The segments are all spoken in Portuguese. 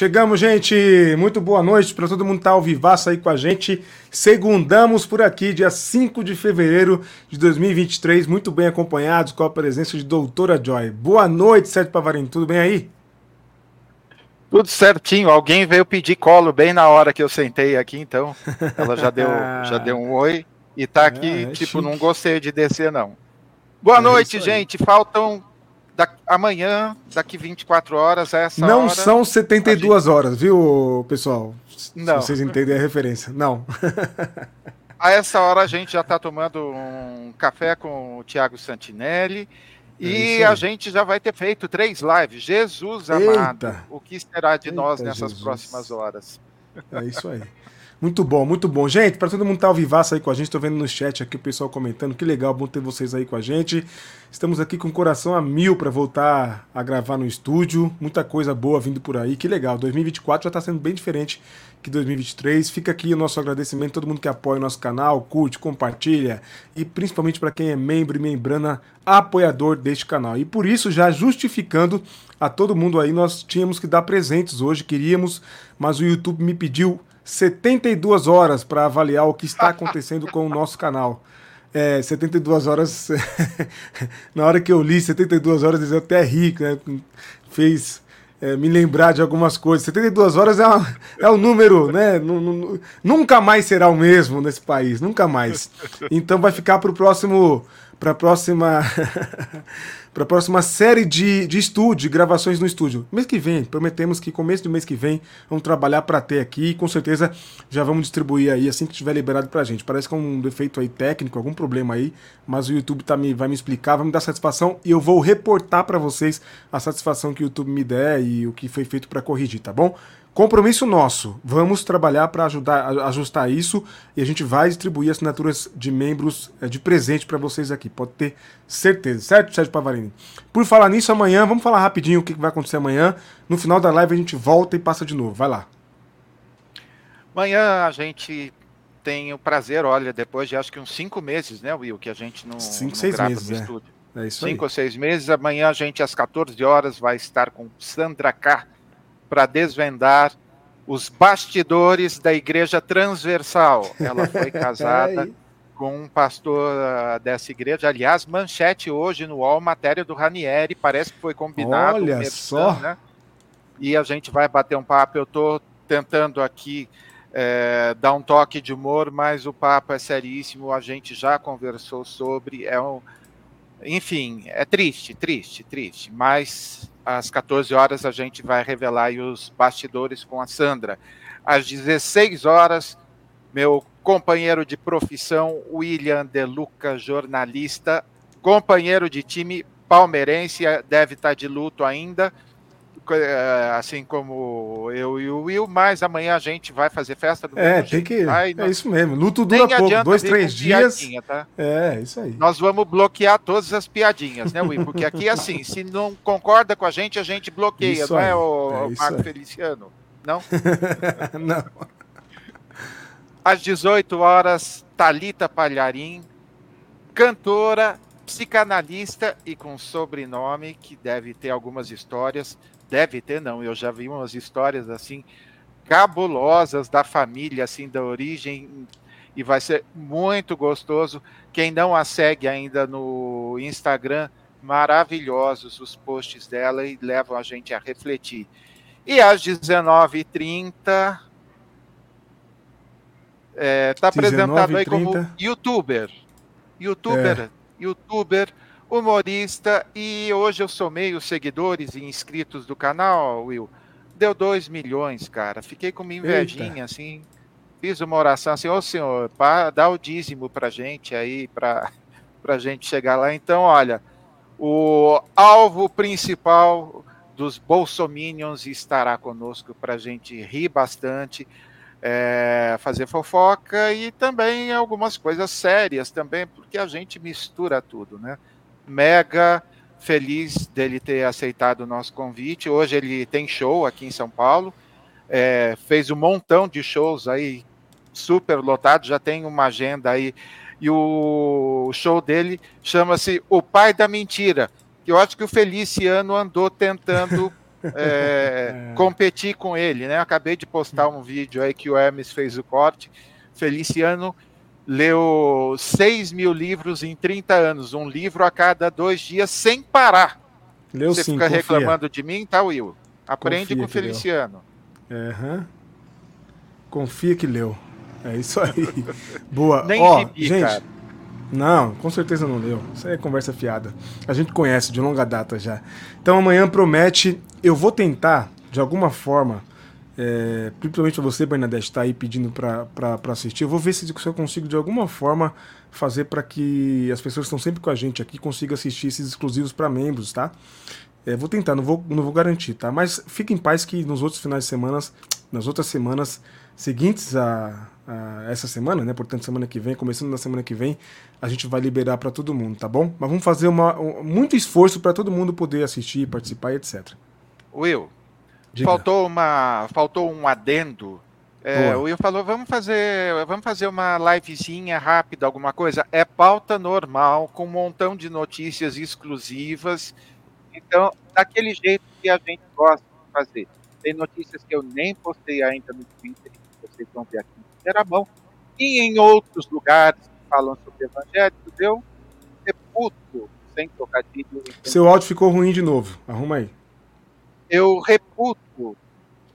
Chegamos, gente. Muito boa noite para todo mundo que tá ao vivaço aí com a gente. Segundamos por aqui, dia 5 de fevereiro de 2023, muito bem acompanhados com a presença de Doutora Joy. Boa noite, Sérgio Pavarini, tudo bem aí? Tudo certinho. Alguém veio pedir colo bem na hora que eu sentei aqui, então ela já deu, já deu um oi e tá aqui, é, é tipo, chique. não gostei de descer não. Boa é noite, gente. Faltam da, amanhã, daqui 24 horas, essa Não hora, são 72 gente... horas, viu, pessoal? Não. Se vocês entendem a referência. Não. a essa hora a gente já está tomando um café com o Thiago Santinelli. É e a gente já vai ter feito três lives. Jesus amado, Eita. o que será de Eita, nós nessas Jesus. próximas horas? É isso aí. Muito bom, muito bom. Gente, para todo mundo estar tá ao vivaço aí com a gente, estou vendo no chat aqui o pessoal comentando. Que legal, bom ter vocês aí com a gente. Estamos aqui com o coração a mil para voltar a gravar no estúdio. Muita coisa boa vindo por aí. Que legal. 2024 já está sendo bem diferente que 2023. Fica aqui o nosso agradecimento a todo mundo que apoia o nosso canal, curte, compartilha e principalmente para quem é membro e membrana apoiador deste canal. E por isso, já justificando a todo mundo aí, nós tínhamos que dar presentes hoje, queríamos, mas o YouTube me pediu 72 horas para avaliar o que está acontecendo com o nosso canal. É, 72 horas. na hora que eu li 72 horas, eu até ri, né? Fez é, me lembrar de algumas coisas. 72 horas é, uma, é um número, né? Nunca mais será o mesmo nesse país, nunca mais. Então vai ficar para o próximo. Para a próxima. para a próxima série de, de estúdio, de gravações no estúdio. Mês que vem, prometemos que começo do mês que vem vamos trabalhar para ter aqui e com certeza já vamos distribuir aí assim que estiver liberado para gente. Parece que é um defeito aí técnico, algum problema aí, mas o YouTube tá me, vai me explicar, vai me dar satisfação e eu vou reportar para vocês a satisfação que o YouTube me der e o que foi feito para corrigir, tá bom? Compromisso nosso. Vamos trabalhar para ajudar ajustar isso e a gente vai distribuir assinaturas de membros eh, de presente para vocês aqui. Pode ter certeza, certo, Sérgio Pavarini? Por falar nisso, amanhã, vamos falar rapidinho o que vai acontecer amanhã. No final da live a gente volta e passa de novo. Vai lá. Amanhã a gente tem o prazer, olha, depois de acho que uns cinco meses, né, Will, que a gente não, cinco, não seis meses, no é. estúdio. É isso cinco aí. ou seis meses. Amanhã a gente, às 14 horas, vai estar com Sandra K para desvendar os bastidores da igreja transversal. Ela foi casada com um pastor uh, dessa igreja. Aliás, manchete hoje no UOL, matéria do Ranieri, parece que foi combinado. Olha só. Né? E a gente vai bater um papo. Eu estou tentando aqui é, dar um toque de humor, mas o papo é seríssimo. A gente já conversou sobre. É um, enfim, é triste, triste, triste. Mas às 14 horas a gente vai revelar os bastidores com a Sandra. Às 16 horas, meu companheiro de profissão, William De Luca, jornalista, companheiro de time palmeirense, deve estar de luto ainda, assim como eu e o Will, mas amanhã a gente vai fazer festa do É, tem que. Vai, é isso mesmo. Luto dura pouco, dois, três dias. Tá? É, isso aí. Nós vamos bloquear todas as piadinhas, né, Will? Porque aqui, assim, se não concorda com a gente, a gente bloqueia, isso não é, aí. é, o, é Marco aí. Feliciano? Não? não. Às 18 horas, Talita Palharim, cantora, psicanalista e com sobrenome que deve ter algumas histórias deve ter não, eu já vi umas histórias assim cabulosas da família, assim, da origem, e vai ser muito gostoso. Quem não a segue ainda no Instagram, maravilhosos os posts dela e levam a gente a refletir. E às 19h30, é, tá apresentado aí como youtuber. Youtuber, é. youtuber humorista, e hoje eu somei os seguidores e inscritos do canal, Will. Deu 2 milhões, cara. Fiquei com uma invejinha, Eita. assim. Fiz uma oração assim, ô oh, senhor, pá, dá o dízimo pra gente aí, pra, pra gente chegar lá. Então, olha, o alvo principal dos bolsominions estará conosco para a gente rir bastante, é, fazer fofoca e também algumas coisas sérias também, porque a gente mistura tudo, né? Mega feliz dele ter aceitado o nosso convite. Hoje ele tem show aqui em São Paulo, é, fez um montão de shows aí, super lotado, já tem uma agenda aí. E o show dele chama-se O Pai da Mentira. Que eu acho que o Feliciano andou tentando é, é. competir com ele, né? Acabei de postar um vídeo aí que o Hermes fez o corte. Feliciano leu 6 mil livros em 30 anos, um livro a cada dois dias sem parar. Leu Você sim, fica confia. reclamando de mim, tá, Will? Aprende confia com o Feliciano. Uhum. Confia que leu. É isso aí. Boa. Nem Ó, gibi, gente. Cara. Não, com certeza não leu. Isso aí é conversa fiada. A gente conhece de longa data já. Então amanhã promete. Eu vou tentar, de alguma forma, é, principalmente você, Bernadette, está aí pedindo para assistir. Eu vou ver se, eu consigo, de alguma forma, fazer para que as pessoas que estão sempre com a gente aqui consigam assistir esses exclusivos para membros, tá? É, vou tentar, não vou, não vou garantir, tá? Mas fique em paz que nos outros finais de semana, nas outras semanas seguintes a, a, essa semana, né? Portanto, semana que vem, começando na semana que vem, a gente vai liberar para todo mundo, tá bom? Mas vamos fazer uma, um, muito esforço para todo mundo poder assistir, participar, etc. Will, Diga. faltou uma, faltou um adendo. É, o Will falou, vamos fazer, vamos fazer uma livezinha rápida, alguma coisa. É pauta normal, com um montão de notícias exclusivas. Então, daquele jeito que a gente gosta de fazer. Tem notícias que eu nem postei ainda no Twitter, que vocês vão ver aqui em primeira mão. E em outros lugares que falam sobre evangélicos, eu reputo, sem trocadilho. Seu áudio ficou ruim de novo. Arruma aí. Eu reputo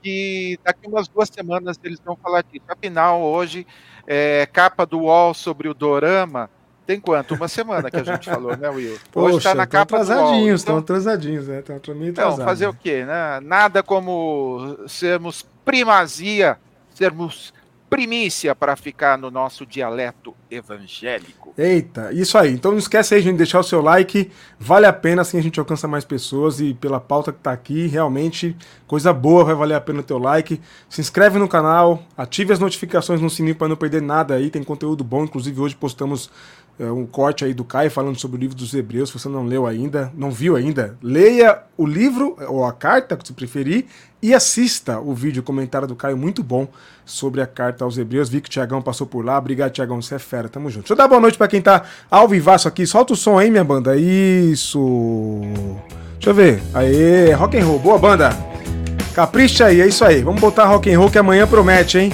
que daqui umas duas semanas eles vão falar disso. Afinal, hoje, é, capa do UOL sobre o Dorama tem quanto? Uma semana que a gente falou, né, Will? Hoje está na capa atrasadinhos, estão atrasadinhos, né? Estão meio Então, fazer o quê, né? Nada como sermos primazia, sermos primícia para ficar no nosso dialeto evangélico. Eita, isso aí. Então não esquece aí, gente, de deixar o seu like. Vale a pena, assim a gente alcança mais pessoas e pela pauta que tá aqui, realmente, coisa boa, vai valer a pena o teu like. Se inscreve no canal, ative as notificações no sininho para não perder nada aí, tem conteúdo bom. Inclusive hoje postamos um corte aí do Caio falando sobre o livro dos Hebreus. Se você não leu ainda, não viu ainda, leia o livro ou a carta, se preferir, e assista o vídeo, comentário do Caio, muito bom sobre a carta aos Hebreus. Vi que o Tiagão passou por lá. Obrigado, Tiagão, você é fera. Tamo junto. Deixa eu dar boa noite para quem tá ao vivaço aqui. Solta o som aí, minha banda. Isso. Deixa eu ver. Aê, rock and roll. Boa banda. Capricha aí, é isso aí. Vamos botar rock and roll que amanhã promete, hein?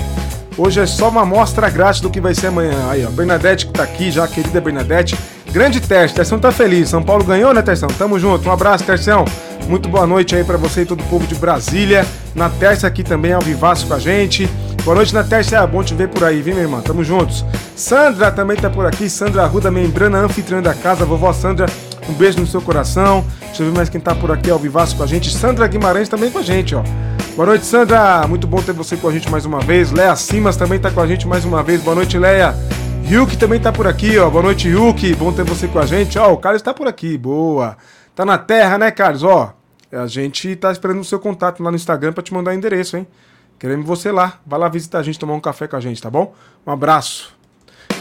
Hoje é só uma amostra grátis do que vai ser amanhã. Aí, ó, Bernadette que tá aqui já, querida Bernadette. Grande teste, Terção tá feliz. São Paulo ganhou, né, Terção? Tamo junto. Um abraço, Terção. Muito boa noite aí para você e todo o povo de Brasília. Na terça aqui também ao vivaço com a gente. Boa noite na terça, é bom te ver por aí, viu, minha irmã? Tamo juntos. Sandra também tá por aqui. Sandra Arruda, membrana anfitriã da casa. Vovó Sandra, um beijo no seu coração. Deixa eu ver mais quem tá por aqui ao vivaço com a gente. Sandra Guimarães também com a gente, ó. Boa noite, Sandra. Muito bom ter você com a gente mais uma vez. Leia Simas também está com a gente mais uma vez. Boa noite, Leia. Ryuk também está por aqui, ó. Boa noite, Ryuk. Bom ter você com a gente. Ó, o Carlos está por aqui. Boa. Tá na terra, né, Carlos? Ó, a gente tá esperando o seu contato lá no Instagram para te mandar o endereço, hein? Queremos você lá. Vai lá visitar a gente, tomar um café com a gente, tá bom? Um abraço.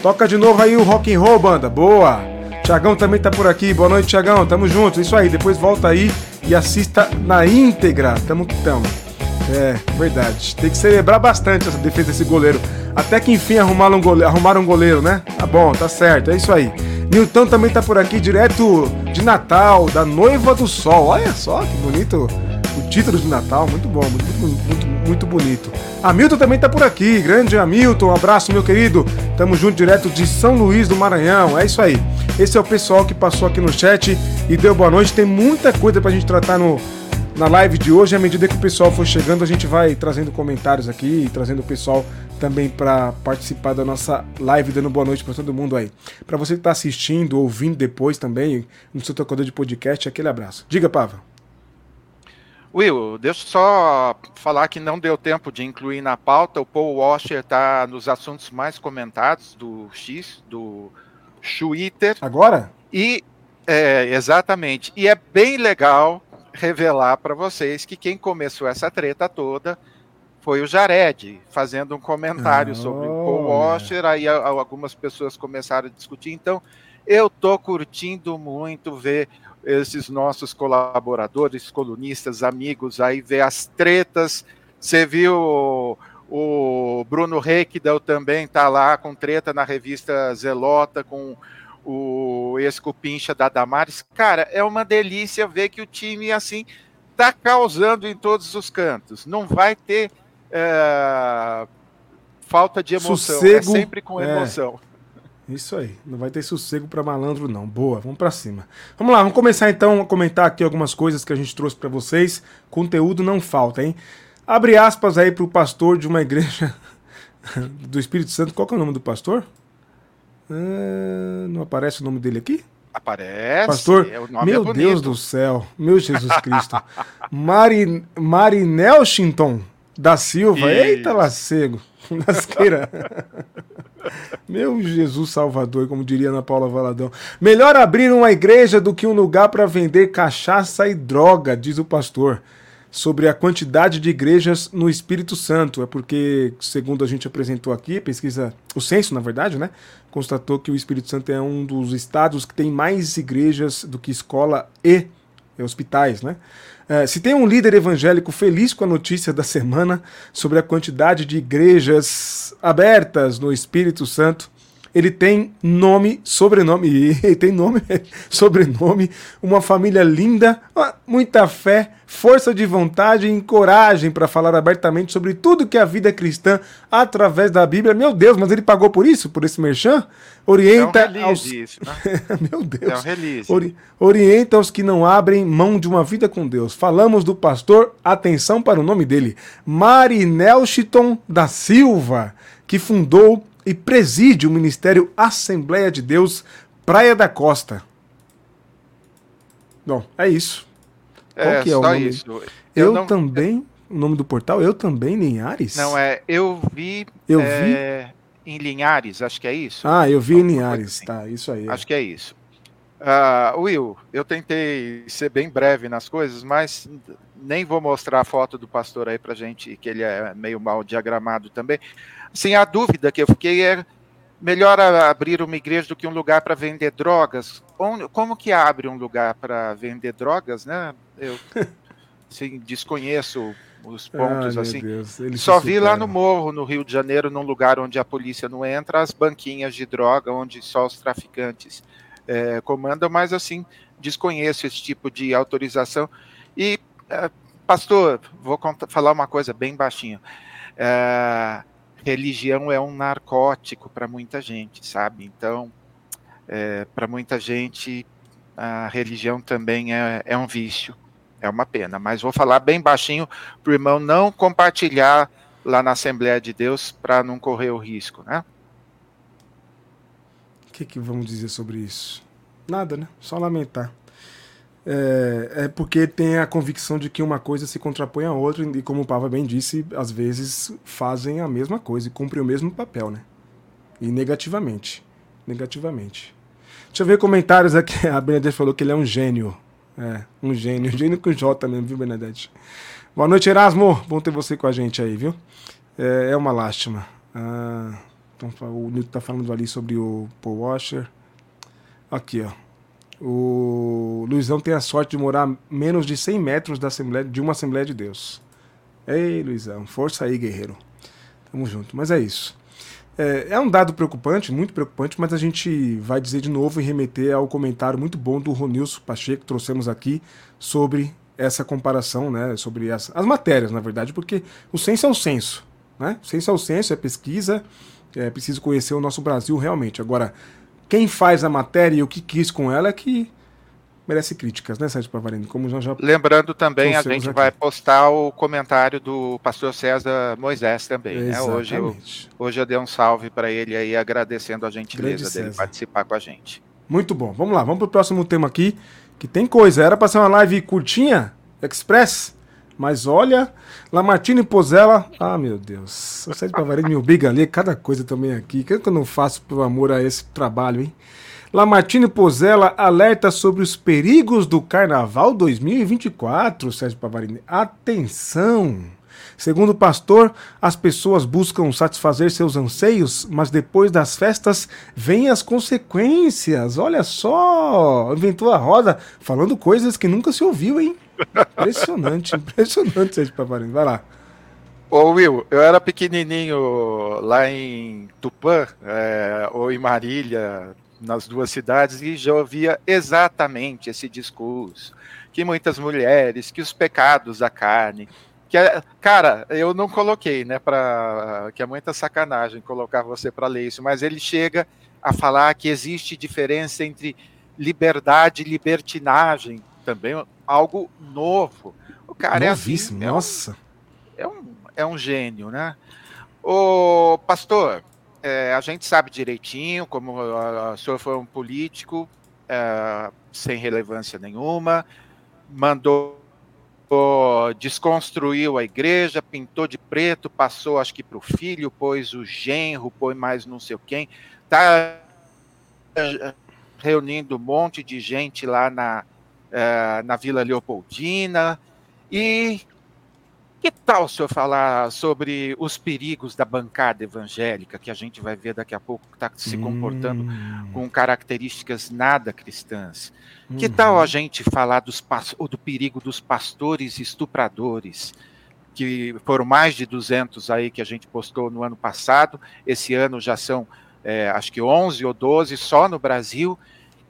Toca de novo aí o rock and roll, banda. Boa. Tiagão também tá por aqui. Boa noite, Tiagão. Tamo junto. Isso aí. Depois volta aí e assista na íntegra. Tamo que tamo. É, verdade. Tem que celebrar bastante essa defesa desse goleiro. Até que enfim arrumaram um goleiro, arrumaram um goleiro né? Tá bom, tá certo, é isso aí. Nilton também tá por aqui, direto de Natal, da Noiva do Sol. Olha só que bonito o título de Natal, muito bom, muito, muito, muito bonito. Hamilton também tá por aqui, grande Hamilton, um abraço, meu querido. Tamo junto direto de São Luís do Maranhão, é isso aí. Esse é o pessoal que passou aqui no chat e deu boa noite. Tem muita coisa pra gente tratar no, na live de hoje. À medida que o pessoal for chegando, a gente vai trazendo comentários aqui trazendo o pessoal também para participar da nossa live, dando boa noite para todo mundo aí. Para você que está assistindo, ouvindo depois também, no seu tocador de podcast, aquele abraço. Diga, Pava. Will, deixa eu só falar que não deu tempo de incluir na pauta. O Paul Washer está nos assuntos mais comentados do X, do Twitter. Agora? E é, exatamente. E é bem legal revelar para vocês que quem começou essa treta toda foi o Jared, fazendo um comentário oh. sobre o Paul Washer, aí algumas pessoas começaram a discutir, então eu tô curtindo muito ver esses nossos colaboradores, colunistas, amigos, aí ver as tretas, você viu o, Bruno Reikdel também tá lá com treta na revista Zelota, com o ex-cupincha da Damares. Cara, é uma delícia ver que o time, assim, está causando em todos os cantos. Não vai ter é, falta de emoção. É Sossego, é sempre com é. emoção. É, isso aí. Não vai ter sossego para malandro, não. Boa, vamos para cima. Vamos lá, vamos começar então a comentar aqui algumas coisas que a gente trouxe para vocês. Conteúdo não falta, hein? Abre aspas aí para o pastor de uma igreja do Espírito Santo. Qual é o nome do pastor? Ah, não aparece o nome dele aqui? Aparece. Pastor, é, meu é Deus do céu, meu Jesus Cristo. Mari, Marinel Shinton da Silva. Isso. Eita, lacego. Nasqueira. Meu Jesus Salvador, como diria Ana Paula Valadão. Melhor abrir uma igreja do que um lugar para vender cachaça e droga, diz o pastor sobre a quantidade de igrejas no Espírito Santo. É porque, segundo a gente apresentou aqui, pesquisa, o censo, na verdade, né? Constatou que o Espírito Santo é um dos estados que tem mais igrejas do que escola e hospitais, né? É, se tem um líder evangélico feliz com a notícia da semana sobre a quantidade de igrejas abertas no Espírito Santo, ele tem nome, sobrenome, e tem nome, sobrenome, uma família linda, muita fé, força de vontade e coragem para falar abertamente sobre tudo que a vida é cristã através da Bíblia. Meu Deus, mas ele pagou por isso, por esse merchan? Orienta é um aos... isso, né? Meu Deus. É um release. Ori... Orienta os que não abrem mão de uma vida com Deus. Falamos do pastor, atenção para o nome dele, Marinel Chiton da Silva, que fundou e preside o Ministério Assembleia de Deus Praia da Costa. Bom, é isso. É, Qual que é o nome? Isso. Eu, eu não... também, o nome do portal, eu também, Linhares? Não, é, eu vi... Eu é, vi... Em Linhares, acho que é isso. Ah, eu vi em Linhares, assim. tá, isso aí. Acho que é isso. Uh, Will, eu tentei ser bem breve nas coisas, mas nem vou mostrar a foto do pastor aí pra gente, que ele é meio mal diagramado também. Sem a dúvida que eu fiquei é melhor abrir uma igreja do que um lugar para vender drogas. Como que abre um lugar para vender drogas, né? Eu assim, desconheço os pontos ah, assim. Só vi lá no morro, no Rio de Janeiro, num lugar onde a polícia não entra, as banquinhas de droga, onde só os traficantes é, comandam, mas assim, desconheço esse tipo de autorização. E, é, pastor, vou contar, falar uma coisa bem baixinho. É, religião é um narcótico para muita gente, sabe? Então, é, para muita gente, a religião também é, é um vício. É uma pena, mas vou falar bem baixinho para o irmão não compartilhar lá na Assembleia de Deus para não correr o risco, né? O que, que vamos dizer sobre isso? Nada, né? Só lamentar é, é, porque tem a convicção de que uma coisa se contrapõe à outra, e como o Pava bem disse, às vezes fazem a mesma coisa e cumprem o mesmo papel, né? E negativamente. Negativamente. Deixa eu ver comentários aqui. A Bernadette falou que ele é um gênio. É, um gênio. Gênio com J mesmo, viu, Bernadette? Boa noite, Erasmo. Bom ter você com a gente aí, viu? É, é uma lástima. Ah, então, o Nilton tá falando ali sobre o Paul Washer. Aqui, ó. O Luizão tem a sorte de morar menos de 100 metros da Assembleia, de uma Assembleia de Deus. Ei, Luizão, força aí, guerreiro. Tamo junto. Mas é isso. É, é, um dado preocupante, muito preocupante, mas a gente vai dizer de novo e remeter ao comentário muito bom do Ronilson Pacheco que trouxemos aqui sobre essa comparação, né, sobre as, as matérias, na verdade, porque o censo é o censo, né? O censo é o censo, é pesquisa, é preciso conhecer o nosso Brasil realmente. Agora, quem faz a matéria e o que quis com ela é que merece críticas, né, Sérgio Pavarini? Como já, já Lembrando também, a gente aqui. vai postar o comentário do pastor César Moisés também. Né? Hoje, eu, hoje eu dei um salve para ele aí, agradecendo a gentileza dele participar com a gente. Muito bom. Vamos lá, vamos para o próximo tema aqui, que tem coisa. Era para ser uma live curtinha, express, mas olha, Lamartine Pozella. Ah, meu Deus. O Sérgio Pavarini me obriga a ler cada coisa também aqui. O que eu não faço por amor a esse trabalho, hein? Lamartine Pozella alerta sobre os perigos do Carnaval 2024, Sérgio Pavarini. Atenção! Segundo o pastor, as pessoas buscam satisfazer seus anseios, mas depois das festas vêm as consequências. Olha só, inventou a roda falando coisas que nunca se ouviu, hein? Impressionante, impressionante Sérgio Pavarini. Vai lá. Ô Will, eu era pequenininho lá em Tupã, é, ou em Marília, nas duas cidades e já ouvia exatamente esse discurso. Que muitas mulheres, que os pecados da carne, que cara, eu não coloquei, né, para que é muita sacanagem colocar você para ler isso, mas ele chega a falar que existe diferença entre liberdade e libertinagem, também algo novo. O cara Novíssimo, é assim, nossa. É um, é um, é gênio, né? O pastor, é, a gente sabe direitinho como o senhor foi um político é, sem relevância nenhuma, mandou desconstruiu a igreja, pintou de preto, passou acho que para o filho, pôs o genro, pôs mais não sei quem, tá eh, reunindo um monte de gente lá na, uh, na Vila Leopoldina. E que tal o senhor falar sobre os perigos da bancada evangélica, que a gente vai ver daqui a pouco que está se comportando hum. com características nada cristãs? Uhum. Que tal a gente falar dos, do perigo dos pastores estupradores? Que foram mais de 200 aí que a gente postou no ano passado, esse ano já são é, acho que 11 ou 12 só no Brasil,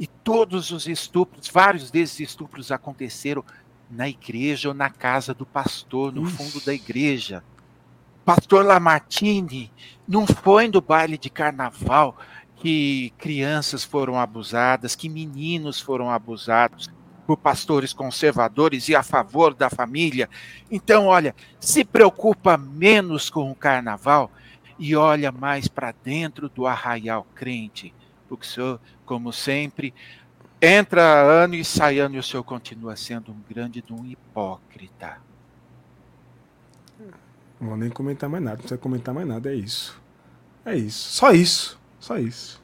e todos os estupros, vários desses estupros aconteceram na igreja ou na casa do pastor, no fundo da igreja. Pastor Lamartine, não foi no baile de carnaval que crianças foram abusadas, que meninos foram abusados por pastores conservadores e a favor da família. Então, olha, se preocupa menos com o carnaval e olha mais para dentro do arraial crente, porque o senhor, como sempre, Entra ano e sai ano e o senhor continua sendo um grande de um hipócrita. Não vou nem comentar mais nada, não precisa comentar mais nada, é isso. É isso. Só isso. Só isso.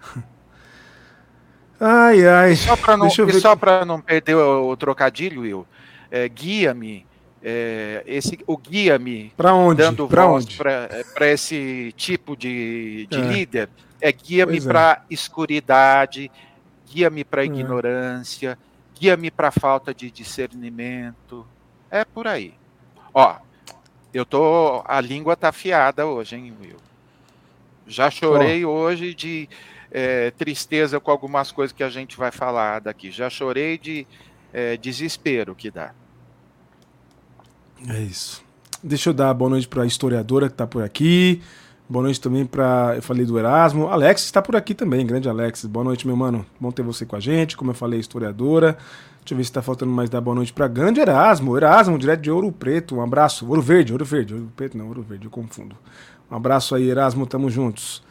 ai, ai. Só para não, só não perder o, o trocadilho, Will, é, guia-me. É, esse, o guia-me para onde? dando pra voz para esse tipo de, de é. líder é guia-me para é. escuridade, guia-me para é. ignorância, guia-me para falta de discernimento. É por aí. Ó, eu tô. A língua tá afiada hoje, hein, Will? Já chorei oh. hoje de é, tristeza com algumas coisas que a gente vai falar daqui. Já chorei de é, desespero que dá. É isso. Deixa eu dar boa noite para a historiadora que está por aqui. Boa noite também para. Eu falei do Erasmo. Alex está por aqui também, grande Alex. Boa noite, meu mano. Bom ter você com a gente. Como eu falei, historiadora. Deixa eu ver se está faltando mais dar boa noite para grande Erasmo. Erasmo, direto de Ouro Preto. Um abraço. Ouro Verde, Ouro Verde. Ouro Preto não, Ouro Verde, eu confundo. Um abraço aí, Erasmo. Tamo juntos.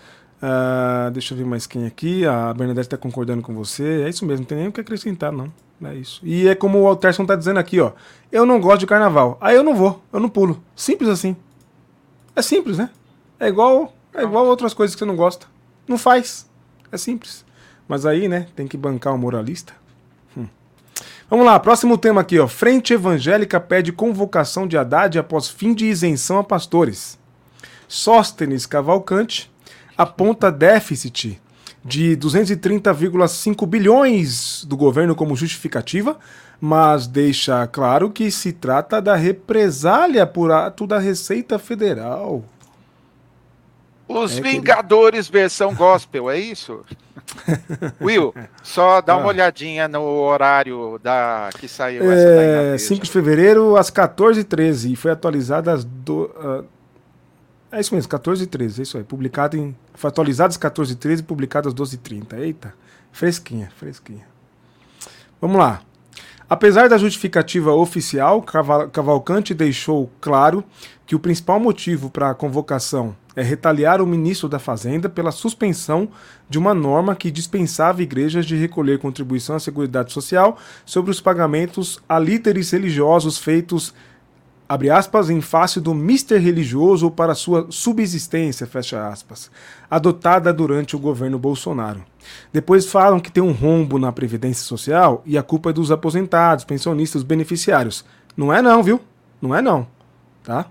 Uh, deixa eu ver mais quem aqui. A Bernadette está concordando com você. É isso mesmo, não tem nem o que acrescentar, não. É isso. E é como o Alterson está dizendo aqui, ó. Eu não gosto de carnaval. Aí eu não vou, eu não pulo. Simples assim. É simples, né? É igual, é igual outras coisas que você não gosta. Não faz. É simples. Mas aí, né, tem que bancar o moralista. Hum. Vamos lá, próximo tema aqui, ó. Frente Evangélica pede convocação de Haddad após fim de isenção a pastores. Sóstenes Cavalcante aponta déficit de 230,5 bilhões do governo como justificativa, mas deixa claro que se trata da represália por ato da Receita Federal. Os é Vingadores que... versão gospel, é isso? Will, só dá ah. uma olhadinha no horário da que saiu é, essa 5 de fevereiro às 14h13 e foi atualizada às do, uh, é isso mesmo, 14h13, é isso aí, publicado em foi atualizado às 14h13 e publicado às 12h30. Eita, fresquinha, fresquinha. Vamos lá. Apesar da justificativa oficial, Cavalcante deixou claro que o principal motivo para a convocação é retaliar o ministro da Fazenda pela suspensão de uma norma que dispensava igrejas de recolher contribuição à Seguridade Social sobre os pagamentos a líderes religiosos feitos abre aspas, em face do mister religioso para sua subsistência, fecha aspas, adotada durante o governo Bolsonaro. Depois falam que tem um rombo na Previdência Social e a culpa é dos aposentados, pensionistas, beneficiários. Não é não, viu? Não é não, tá?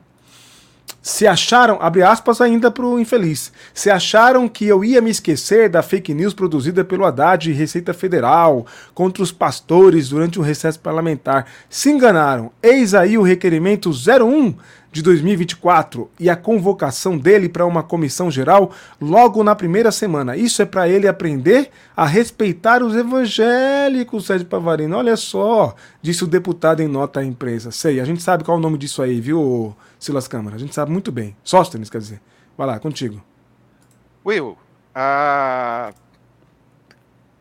Se acharam, abre aspas ainda para o infeliz, se acharam que eu ia me esquecer da fake news produzida pelo Haddad e Receita Federal contra os pastores durante o recesso parlamentar, se enganaram. Eis aí o requerimento 01 de 2024 e a convocação dele para uma comissão geral logo na primeira semana. Isso é para ele aprender a respeitar os evangélicos, Sérgio Pavarino. Olha só, disse o deputado em nota à imprensa. Sei, a gente sabe qual é o nome disso aí, viu, Silas Câmara? A gente sabe muito bem. Sóstenes, quer dizer. Vai lá, contigo. Will, uh...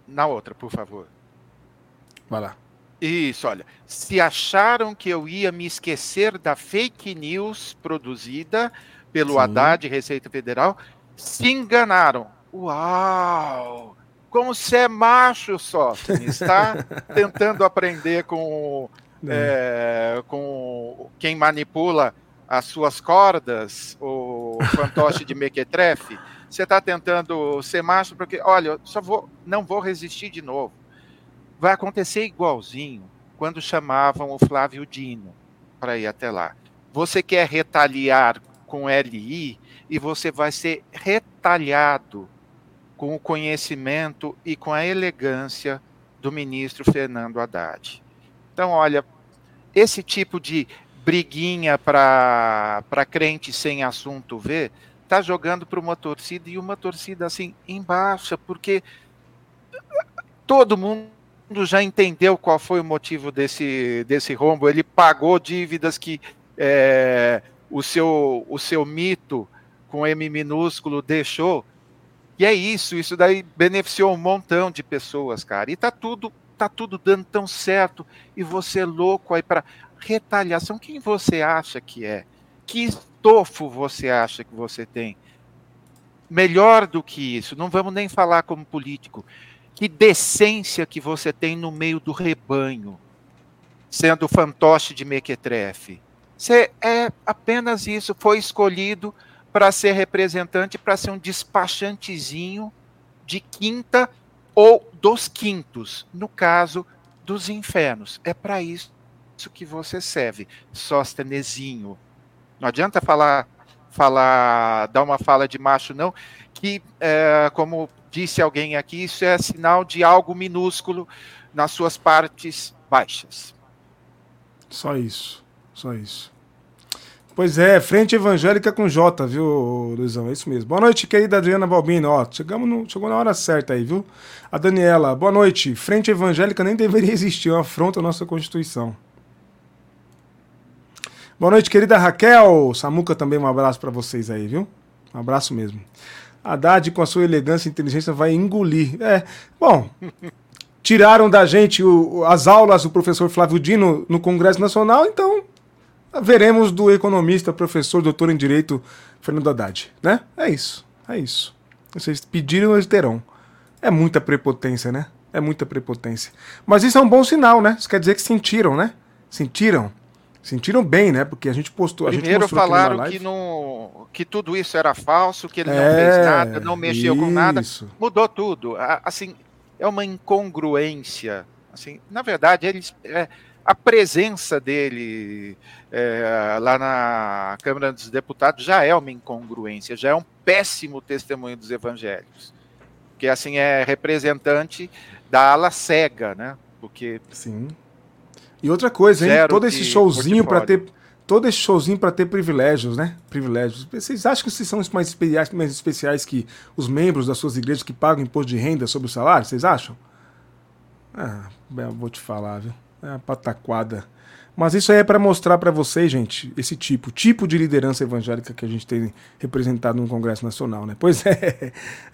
na outra, por favor. Vai lá. Isso, olha. Se acharam que eu ia me esquecer da fake news produzida pelo Sim. Haddad Receita Federal, se enganaram. Uau! Como você é macho, só. Está tentando aprender com, é. É, com quem manipula as suas cordas, o fantoche de Mequetrefe. Você está tentando ser macho porque, olha, só vou, não vou resistir de novo Vai acontecer igualzinho quando chamavam o Flávio Dino para ir até lá. Você quer retaliar com LI e você vai ser retalhado com o conhecimento e com a elegância do ministro Fernando Haddad. Então, olha, esse tipo de briguinha para crente sem assunto ver, tá jogando para uma torcida e uma torcida assim embaixo, porque todo mundo mundo já entendeu qual foi o motivo desse, desse rombo. Ele pagou dívidas que é, o, seu, o seu mito com M minúsculo deixou. E é isso, isso daí beneficiou um montão de pessoas, cara. E tá tudo, tá tudo dando tão certo. E você é louco aí para retaliação. Quem você acha que é? Que estofo você acha que você tem? Melhor do que isso, não vamos nem falar como político que decência que você tem no meio do rebanho, sendo fantoche de Mequetrefe. Você é apenas isso, foi escolhido para ser representante, para ser um despachantezinho de quinta ou dos quintos, no caso dos infernos. É para isso que você serve, Sóstenesinho. Não adianta falar, falar, dar uma fala de macho, não, que, é, como disse alguém aqui, isso é sinal de algo minúsculo nas suas partes baixas. Só isso, só isso. Pois é, Frente Evangélica com J, viu, Luizão? É isso mesmo. Boa noite, querida Adriana Balbino. Ó, chegamos no, chegou na hora certa aí, viu? A Daniela, boa noite. Frente Evangélica nem deveria existir, é uma afronta à nossa Constituição. Boa noite, querida Raquel. Samuca também, um abraço para vocês aí, viu? Um abraço mesmo. Haddad, com a sua elegância e inteligência, vai engolir. É, bom, tiraram da gente o, as aulas do professor Flávio Dino no Congresso Nacional, então veremos do economista, professor, doutor em Direito, Fernando Haddad. Né? É isso, é isso. Vocês pediram, eles terão. É muita prepotência, né? É muita prepotência. Mas isso é um bom sinal, né? Isso quer dizer que sentiram, né? Sentiram. Sentiram bem, né? Porque a gente postou. Primeiro gente falaram que, não, que tudo isso era falso, que ele é, não fez nada, não mexeu isso. com nada. Mudou tudo. Assim, é uma incongruência. Assim, na verdade, eles, é, a presença dele é, lá na Câmara dos Deputados já é uma incongruência, já é um péssimo testemunho dos evangélicos. Que assim é representante da ala cega, né? Porque Sim e outra coisa, hein? Todo esse showzinho para ter todo esse showzinho para ter privilégios, né? Privilégios. Vocês acham que vocês são mais especiais, mais especiais que os membros das suas igrejas que pagam imposto de renda sobre o salário? Vocês acham? Ah, vou te falar, viu? É uma pataquada. Mas isso aí é para mostrar para vocês, gente, esse tipo, tipo de liderança evangélica que a gente tem representado no Congresso Nacional, né? Pois é,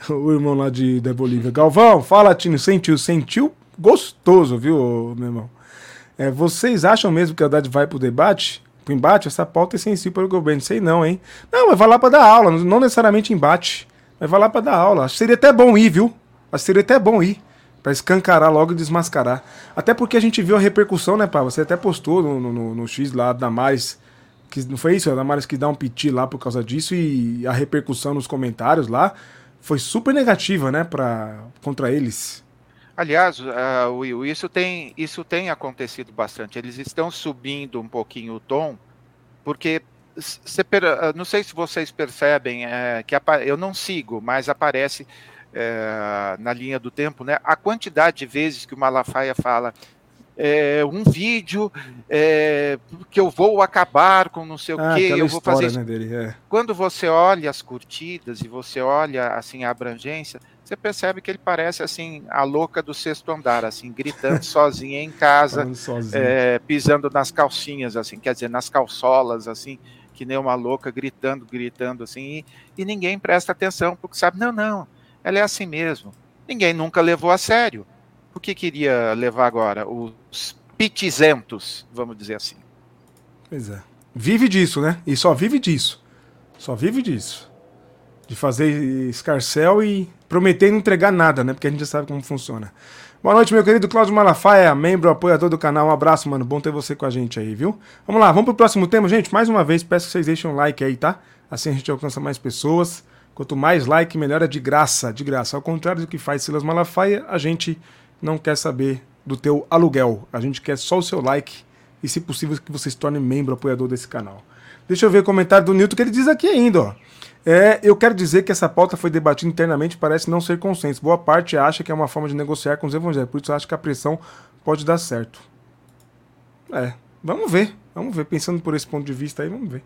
o irmão lá de, da Bolívia. Galvão, fala, Tino, sentiu, sentiu gostoso, viu, meu irmão? É, vocês acham mesmo que a Haddad vai para o debate? Para o embate? Essa pauta é sensível para o governo. Sei não, hein? Não, mas vai lá para dar aula, não necessariamente embate. Mas vai lá para dar aula. Acho que seria até bom ir, viu? Acho que seria até bom ir. Para escancarar logo e desmascarar. Até porque a gente viu a repercussão, né, pá? Você até postou no, no, no X lá da Maris. Que, não foi isso? A Damares que dá um piti lá por causa disso. E a repercussão nos comentários lá foi super negativa, né? Pra, contra eles. Aliás, uh, Will, isso tem, isso tem acontecido bastante. Eles estão subindo um pouquinho o tom, porque ah, não sei se vocês percebem é, que eu não sigo, mas aparece é, na linha do tempo, né? A quantidade de vezes que o Malafaia fala é, um vídeo é, que eu vou acabar com não sei o ah, quê, eu vou fazer isso. Né, dele, é. Quando você olha as curtidas e você olha assim a abrangência, você percebe que ele parece assim a louca do sexto andar, assim gritando sozinha em casa, é, pisando nas calcinhas, assim, quer dizer, nas calçolas, assim, que nem uma louca gritando, gritando assim, e, e ninguém presta atenção porque sabe, não, não, ela é assim mesmo. Ninguém nunca levou a sério. O que queria levar agora? Os pitizentos, vamos dizer assim. Pois é. Vive disso, né? E só vive disso. Só vive disso. De fazer escarcel e prometer não entregar nada, né? Porque a gente já sabe como funciona. Boa noite, meu querido Cláudio Malafaia, membro, apoiador do canal. Um abraço, mano. Bom ter você com a gente aí, viu? Vamos lá, vamos pro próximo tema, gente. Mais uma vez, peço que vocês deixem um like aí, tá? Assim a gente alcança mais pessoas. Quanto mais like, melhor é de graça, de graça. Ao contrário do que faz Silas Malafaia, a gente não quer saber do teu aluguel. A gente quer só o seu like e, se possível, que você se torne membro, apoiador desse canal. Deixa eu ver o comentário do Nilton que ele diz aqui ainda, ó. É, eu quero dizer que essa pauta foi debatida internamente e parece não ser consenso. Boa parte acha que é uma forma de negociar com os evangélicos, por isso acho que a pressão pode dar certo. É, vamos ver, vamos ver. Pensando por esse ponto de vista aí, vamos ver.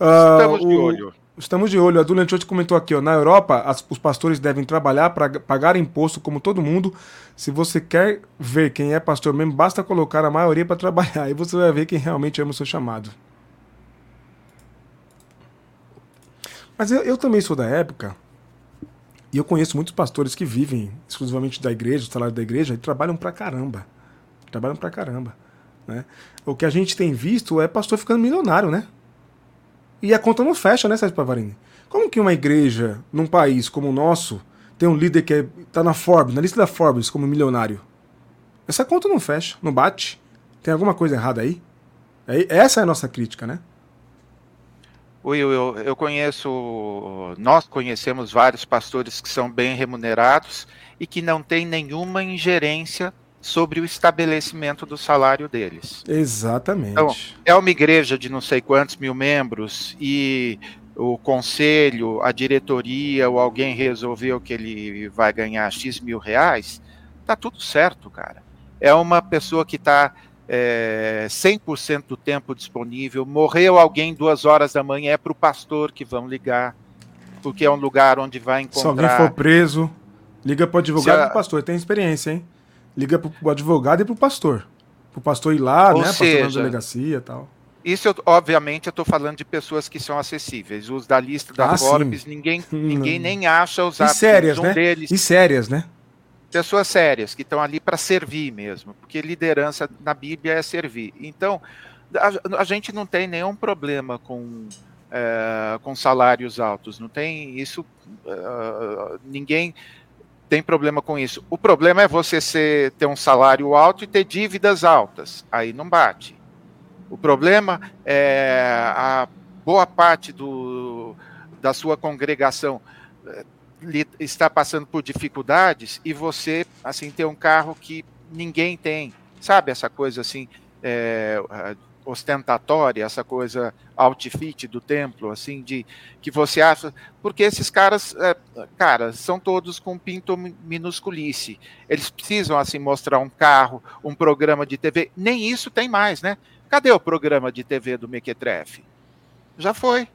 Uh, Estamos o... de olho. Estamos de olho. A Dula Antiotti comentou aqui, ó, na Europa, as, os pastores devem trabalhar para pagar imposto como todo mundo. Se você quer ver quem é pastor mesmo, basta colocar a maioria para trabalhar. Aí você vai ver quem realmente ama o seu chamado. Mas eu, eu também sou da época, e eu conheço muitos pastores que vivem exclusivamente da igreja, do salário da igreja, e trabalham pra caramba. Trabalham pra caramba. Né? O que a gente tem visto é pastor ficando milionário, né? E a conta não fecha, né, Sérgio Pavarini? Como que uma igreja, num país como o nosso, tem um líder que está é, na Forbes, na lista da Forbes, como milionário? Essa conta não fecha, não bate. Tem alguma coisa errada aí? É, essa é a nossa crítica, né? Will, eu, eu conheço, nós conhecemos vários pastores que são bem remunerados e que não têm nenhuma ingerência sobre o estabelecimento do salário deles. Exatamente. Então, é uma igreja de não sei quantos mil membros e o conselho, a diretoria ou alguém resolveu que ele vai ganhar X mil reais, tá tudo certo, cara. É uma pessoa que está é, 100% do tempo disponível. Morreu alguém duas horas da manhã, é para o pastor que vão ligar, porque é um lugar onde vai encontrar. Se alguém for preso, liga para o advogado a... do pastor. Tem experiência, hein? liga pro advogado e pro pastor. Pro pastor ir lá, Ou né? Seja, pastor na delegacia e tal. Isso, eu, obviamente, eu estou falando de pessoas que são acessíveis. Os da lista da ah, Forbes, sim. ninguém, ninguém nem acha os e sérias, um né? deles. E sérias, né? Pessoas sérias, que estão ali para servir mesmo. Porque liderança na Bíblia é servir. Então, a, a gente não tem nenhum problema com, é, com salários altos. Não tem isso. Uh, ninguém tem problema com isso. O problema é você ser, ter um salário alto e ter dívidas altas. Aí não bate. O problema é a boa parte do, da sua congregação está passando por dificuldades e você assim ter um carro que ninguém tem, sabe essa coisa assim é, ostentatória, essa coisa outfit do templo, assim, de que você acha. Porque esses caras, é, cara, são todos com pinto minusculice. Eles precisam, assim, mostrar um carro, um programa de TV. Nem isso tem mais, né? Cadê o programa de TV do Mequetrefe? Já foi.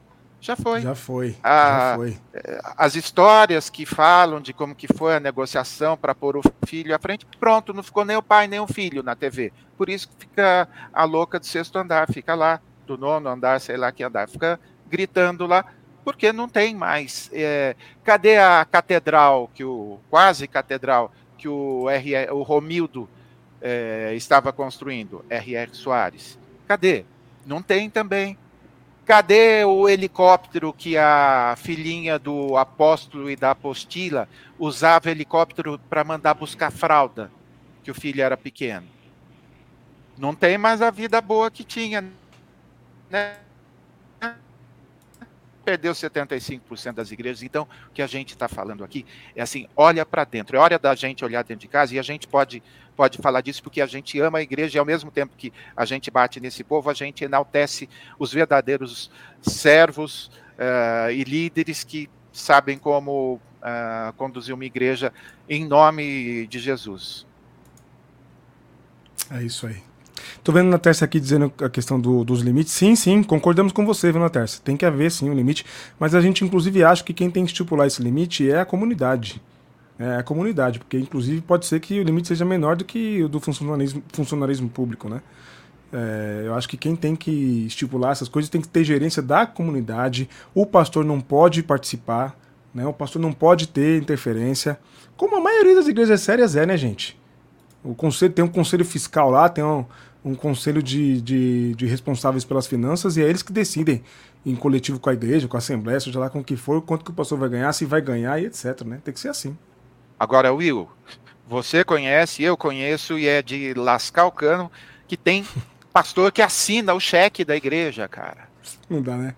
Já foi. Já foi. A, já foi. É, as histórias que falam de como que foi a negociação para pôr o filho à frente, pronto, não ficou nem o pai nem o filho na TV. Por isso que fica a louca do sexto andar, fica lá, do nono andar, sei lá que andar, fica gritando lá, porque não tem mais. É, cadê a catedral, que o quase catedral, que o, R, o Romildo é, estava construindo, R.R. Soares? Cadê? Não tem também. Cadê o helicóptero que a filhinha do apóstolo e da apostila usava helicóptero para mandar buscar fralda, que o filho era pequeno? Não tem mais a vida boa que tinha, né? Perdeu 75% das igrejas. Então, o que a gente está falando aqui é assim: olha para dentro. É hora da gente olhar dentro de casa e a gente pode pode falar disso porque a gente ama a igreja e ao mesmo tempo que a gente bate nesse povo, a gente enaltece os verdadeiros servos uh, e líderes que sabem como uh, conduzir uma igreja em nome de Jesus. É isso aí. Tô vendo na Terça aqui dizendo a questão do, dos limites. Sim, sim, concordamos com você, viu, na Terça. Tem que haver, sim, um limite. Mas a gente, inclusive, acha que quem tem que estipular esse limite é a comunidade. É a comunidade, porque, inclusive, pode ser que o limite seja menor do que o do funcionarismo, funcionarismo público, né? É, eu acho que quem tem que estipular essas coisas tem que ter gerência da comunidade. O pastor não pode participar, né? O pastor não pode ter interferência, como a maioria das igrejas sérias é, né, gente? O conselho tem um conselho fiscal lá, tem um, um conselho de, de, de, responsáveis pelas finanças e é eles que decidem em coletivo com a igreja, com a assembleia, seja lá com o que for, quanto que o pastor vai ganhar, se vai ganhar e etc, né? Tem que ser assim. Agora, Will, você conhece, eu conheço e é de lascar o cano que tem pastor que assina o cheque da igreja, cara. Não dá, né?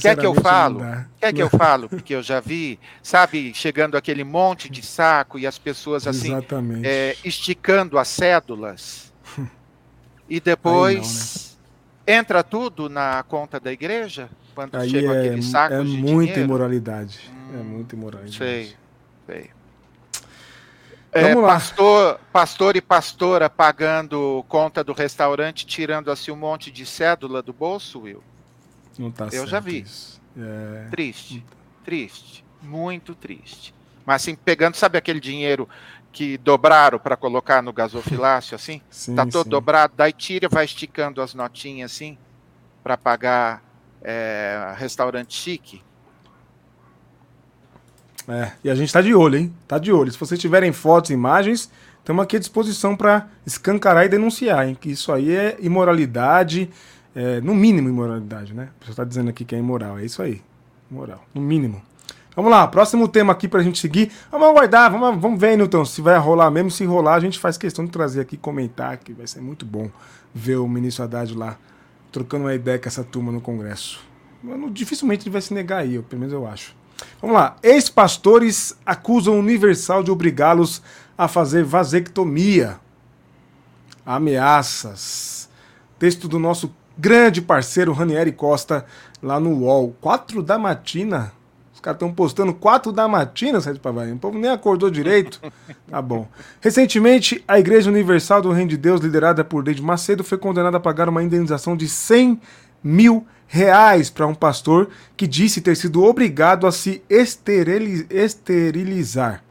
Quer que eu falo? Quer que eu falo? Porque eu já vi, sabe, chegando aquele monte de saco e as pessoas assim, é, esticando as cédulas. E depois não, né? entra tudo na conta da igreja? Quando Aí chega é, aquele saco é de muita dinheiro? imoralidade. Hum, é muita imoralidade. Sei, sei. É, pastor, pastor e pastora pagando conta do restaurante, tirando assim um monte de cédula do bolso, Will? Não tá Eu já vi. É... Triste, triste, muito triste. Mas assim, pegando, sabe aquele dinheiro que dobraram para colocar no gasofilácio, assim? Sim, tá todo sim. dobrado, daí tira, vai esticando as notinhas assim, para pagar é, restaurante chique. É, e a gente tá de olho, hein? Tá de olho. Se vocês tiverem fotos e imagens, estamos aqui à disposição para escancarar e denunciar, hein? Que isso aí é imoralidade, é, no mínimo imoralidade, né? A pessoa tá dizendo aqui que é imoral, é isso aí. Moral, no mínimo. Vamos lá, próximo tema aqui pra gente seguir. Vamos aguardar, vamos, vamos ver, Newton, se vai rolar mesmo. Se rolar, a gente faz questão de trazer aqui, comentar, que vai ser muito bom ver o ministro Haddad lá trocando uma ideia com essa turma no Congresso. Dificilmente ele vai se negar aí, pelo menos eu acho. Vamos lá. Ex-pastores acusam Universal de obrigá-los a fazer vasectomia. Ameaças. Texto do nosso grande parceiro Ranieri Costa lá no UOL. Quatro da matina. Os caras estão postando quatro da matina, Sérgio Pavarinho. O povo nem acordou direito. Tá bom. Recentemente, a Igreja Universal do Reino de Deus, liderada por Deide Macedo, foi condenada a pagar uma indenização de 100 mil reais para um pastor que disse ter sido obrigado a se esterilizar.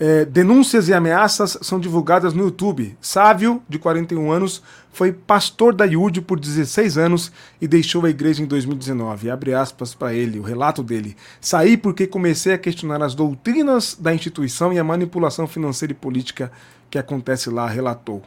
É, denúncias e ameaças são divulgadas no YouTube. Sávio, de 41 anos, foi pastor da IUD por 16 anos e deixou a igreja em 2019. Abre aspas para ele, o relato dele. Saí porque comecei a questionar as doutrinas da instituição e a manipulação financeira e política que acontece lá, relatou.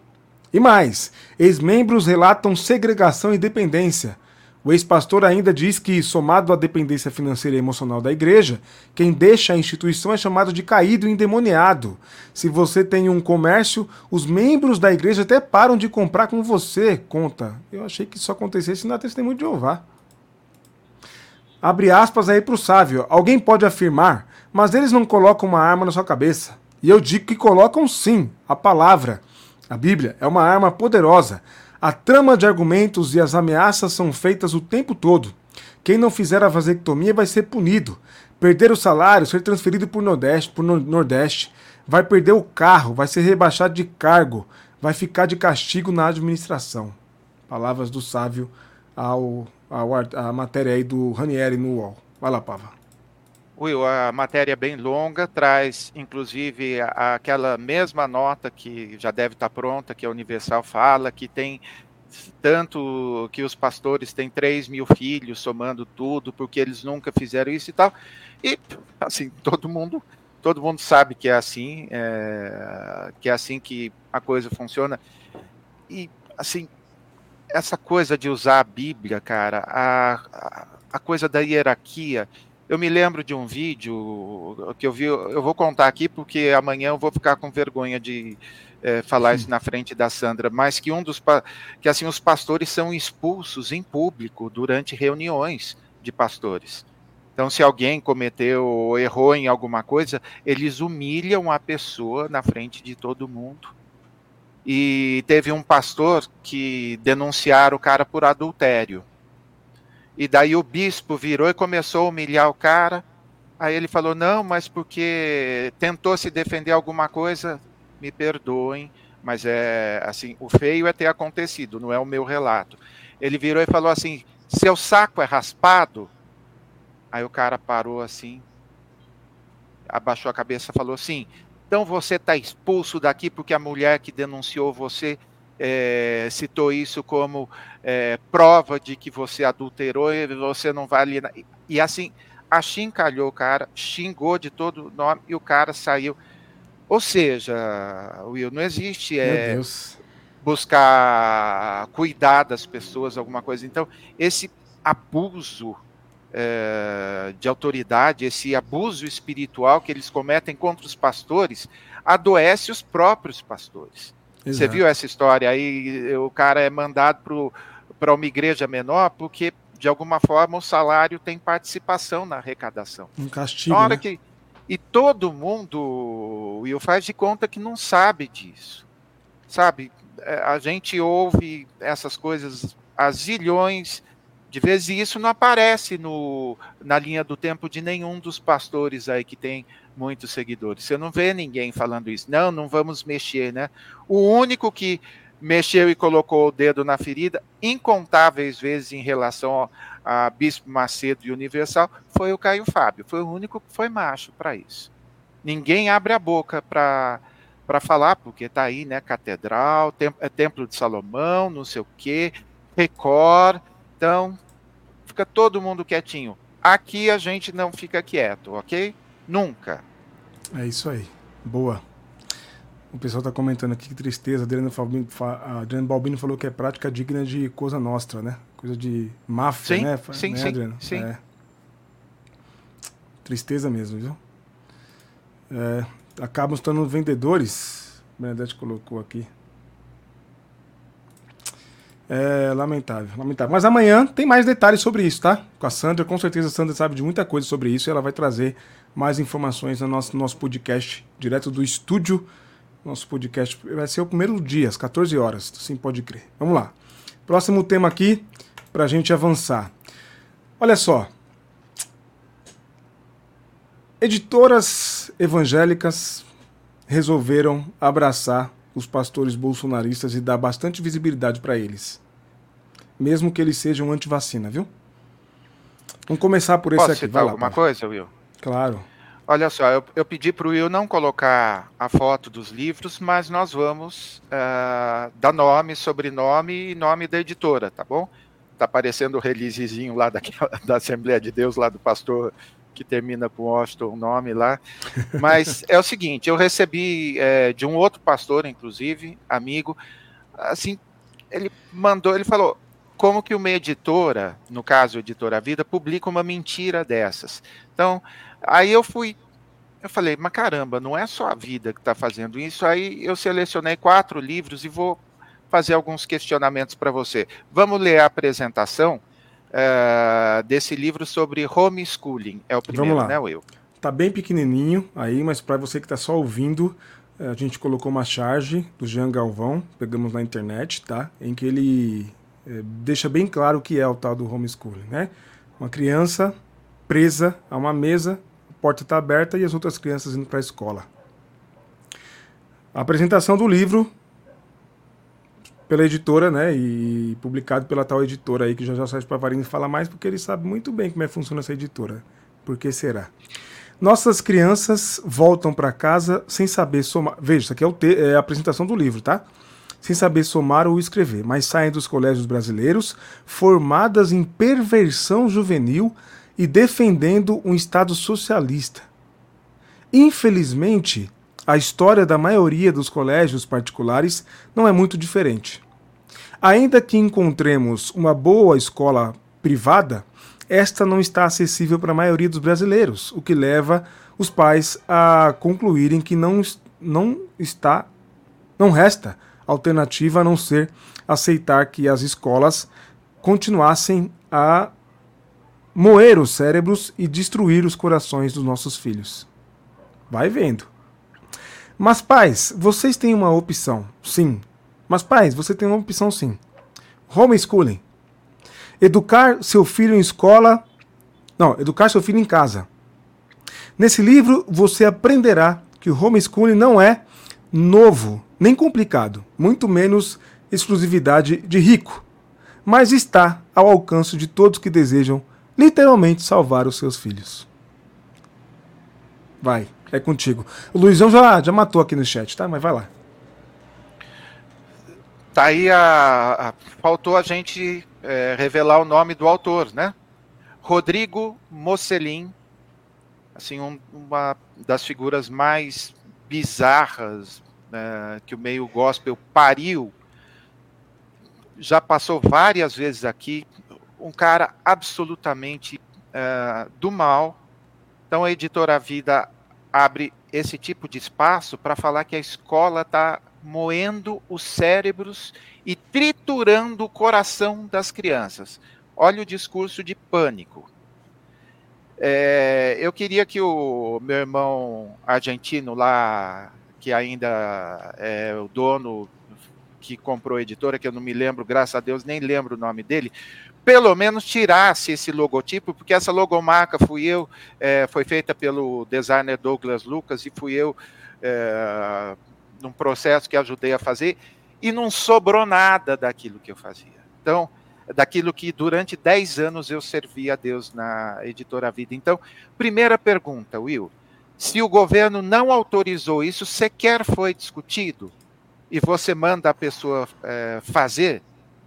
E mais, ex-membros relatam segregação e dependência. O ex-pastor ainda diz que, somado à dependência financeira e emocional da igreja, quem deixa a instituição é chamado de caído e endemoniado. Se você tem um comércio, os membros da igreja até param de comprar com você, conta. Eu achei que isso acontecesse na testemunho de Jeová. Abre aspas aí para o sábio. Alguém pode afirmar, mas eles não colocam uma arma na sua cabeça. E eu digo que colocam sim, a palavra. A Bíblia é uma arma poderosa. A trama de argumentos e as ameaças são feitas o tempo todo. Quem não fizer a vasectomia vai ser punido, perder o salário, ser transferido por Nordeste, por Nordeste, vai perder o carro, vai ser rebaixado de cargo, vai ficar de castigo na administração. Palavras do sábio ao, ao a matéria aí do Ranieri no UOL. Vai lá, Pava. Will, a matéria é bem longa, traz inclusive aquela mesma nota que já deve estar pronta, que a Universal fala, que tem tanto que os pastores têm 3 mil filhos, somando tudo, porque eles nunca fizeram isso e tal. E, assim, todo mundo todo mundo sabe que é assim, é, que é assim que a coisa funciona. E, assim, essa coisa de usar a Bíblia, cara, a, a, a coisa da hierarquia, eu me lembro de um vídeo que eu vi, eu vou contar aqui porque amanhã eu vou ficar com vergonha de é, falar isso na frente da Sandra, mas que um dos que assim os pastores são expulsos em público durante reuniões de pastores. Então, se alguém cometeu ou errou em alguma coisa, eles humilham a pessoa na frente de todo mundo. E teve um pastor que denunciaram o cara por adultério. E daí o bispo virou e começou a humilhar o cara. Aí ele falou: Não, mas porque tentou se defender alguma coisa, me perdoem, mas é assim, o feio é ter acontecido, não é o meu relato. Ele virou e falou assim: "Seu saco é raspado?" Aí o cara parou assim, abaixou a cabeça, falou assim: "Então você está expulso daqui porque a mulher que denunciou você é, citou isso como é, prova de que você adulterou e você não vale. E assim, achincalhou o cara, xingou de todo nome e o cara saiu. Ou seja, Will, não existe é, buscar cuidar das pessoas, alguma coisa. Então, esse abuso é, de autoridade, esse abuso espiritual que eles cometem contra os pastores, adoece os próprios pastores. Exato. Você viu essa história aí? O cara é mandado para uma igreja menor porque, de alguma forma, o salário tem participação na arrecadação. Um castigo. Na hora né? que, e todo mundo, Will, faz de conta que não sabe disso. Sabe? É, a gente ouve essas coisas a zilhões de vezes e isso não aparece no, na linha do tempo de nenhum dos pastores aí que tem muitos seguidores. Você não vê ninguém falando isso. Não, não vamos mexer, né? O único que mexeu e colocou o dedo na ferida, incontáveis vezes em relação a Bispo Macedo e Universal, foi o Caio Fábio. Foi o único que foi macho para isso. Ninguém abre a boca para para falar, porque está aí, né? Catedral, tem, é Templo de Salomão, não sei o quê, Record. Então, fica todo mundo quietinho. Aqui a gente não fica quieto, ok? Nunca. É isso aí. Boa. O pessoal está comentando aqui que tristeza. A Adriana Balbino falou que é prática digna de coisa nostra, né? Coisa de máfia, sim, né? Sim, né, sim, Adriano? sim. É. Tristeza mesmo, viu? É, acabam estando vendedores. Bernadette colocou aqui. É lamentável, lamentável. Mas amanhã tem mais detalhes sobre isso, tá? Com a Sandra, com certeza a Sandra sabe de muita coisa sobre isso e ela vai trazer mais informações no nosso, nosso podcast, direto do estúdio. Nosso podcast vai ser o primeiro dia, às 14 horas, sim pode crer. Vamos lá. Próximo tema aqui, para a gente avançar. Olha só. Editoras evangélicas resolveram abraçar os pastores bolsonaristas e dar bastante visibilidade para eles. Mesmo que eles sejam anti-vacina, viu? Vamos começar por esse Posso aqui. Vai lá, alguma coisa, Will? Claro. Olha só, eu, eu pedi para o Will não colocar a foto dos livros, mas nós vamos uh, dar nome, sobrenome e nome da editora, tá bom? Tá aparecendo o releasezinho lá daquela, da Assembleia de Deus, lá do pastor que termina com Washington, o nome lá. Mas é o seguinte, eu recebi é, de um outro pastor, inclusive, amigo, assim, ele mandou, ele falou, como que uma editora, no caso Editora Vida, publica uma mentira dessas? Então, Aí eu fui, eu falei, mas caramba, não é só a vida que está fazendo isso. Aí eu selecionei quatro livros e vou fazer alguns questionamentos para você. Vamos ler a apresentação uh, desse livro sobre homeschooling. É o primeiro, Vamos lá. né, Will? Tá bem pequenininho aí, mas para você que está só ouvindo, eh, a gente colocou uma charge do Jean Galvão, pegamos na internet, tá? Em que ele é, deixa bem claro o que é o tal do homeschooling, né? Uma criança presa a uma mesa porta está aberta e as outras crianças indo para a escola. A apresentação do livro pela editora, né, e publicado pela tal editora aí, que já já sai para Varini falar mais, porque ele sabe muito bem como é que funciona essa editora. Por que será? Nossas crianças voltam para casa sem saber somar. Veja, isso aqui é, o te... é a apresentação do livro, tá? Sem saber somar ou escrever, mas saem dos colégios brasileiros formadas em perversão juvenil e defendendo um Estado socialista. Infelizmente, a história da maioria dos colégios particulares não é muito diferente. Ainda que encontremos uma boa escola privada, esta não está acessível para a maioria dos brasileiros, o que leva os pais a concluírem que não, não está não resta alternativa a não ser aceitar que as escolas continuassem a moer os cérebros e destruir os corações dos nossos filhos. Vai vendo. Mas pais, vocês têm uma opção, sim. Mas pais, você tem uma opção sim. Homeschooling. Educar seu filho em escola. Não, educar seu filho em casa. Nesse livro você aprenderá que o homeschooling não é novo nem complicado, muito menos exclusividade de rico, mas está ao alcance de todos que desejam literalmente salvar os seus filhos. Vai, é contigo. O Luizão já, já matou aqui no chat, tá? Mas vai lá. Tá aí a, a faltou a gente é, revelar o nome do autor, né? Rodrigo Mocelin, assim um, uma das figuras mais bizarras né, que o meio gospel pariu. Já passou várias vezes aqui, um cara absolutamente uh, do mal. Então a editora Vida abre esse tipo de espaço para falar que a escola está moendo os cérebros e triturando o coração das crianças. Olha o discurso de pânico. É, eu queria que o meu irmão argentino lá, que ainda é o dono que comprou a editora, que eu não me lembro, graças a Deus, nem lembro o nome dele, pelo menos tirasse esse logotipo, porque essa logomarca fui eu, é, foi feita pelo designer Douglas Lucas e fui eu é, num processo que ajudei a fazer e não sobrou nada daquilo que eu fazia. Então, daquilo que durante 10 anos eu servi a Deus na editora Vida. Então, primeira pergunta, Will. Se o governo não autorizou isso, sequer foi discutido e você manda a pessoa é, fazer,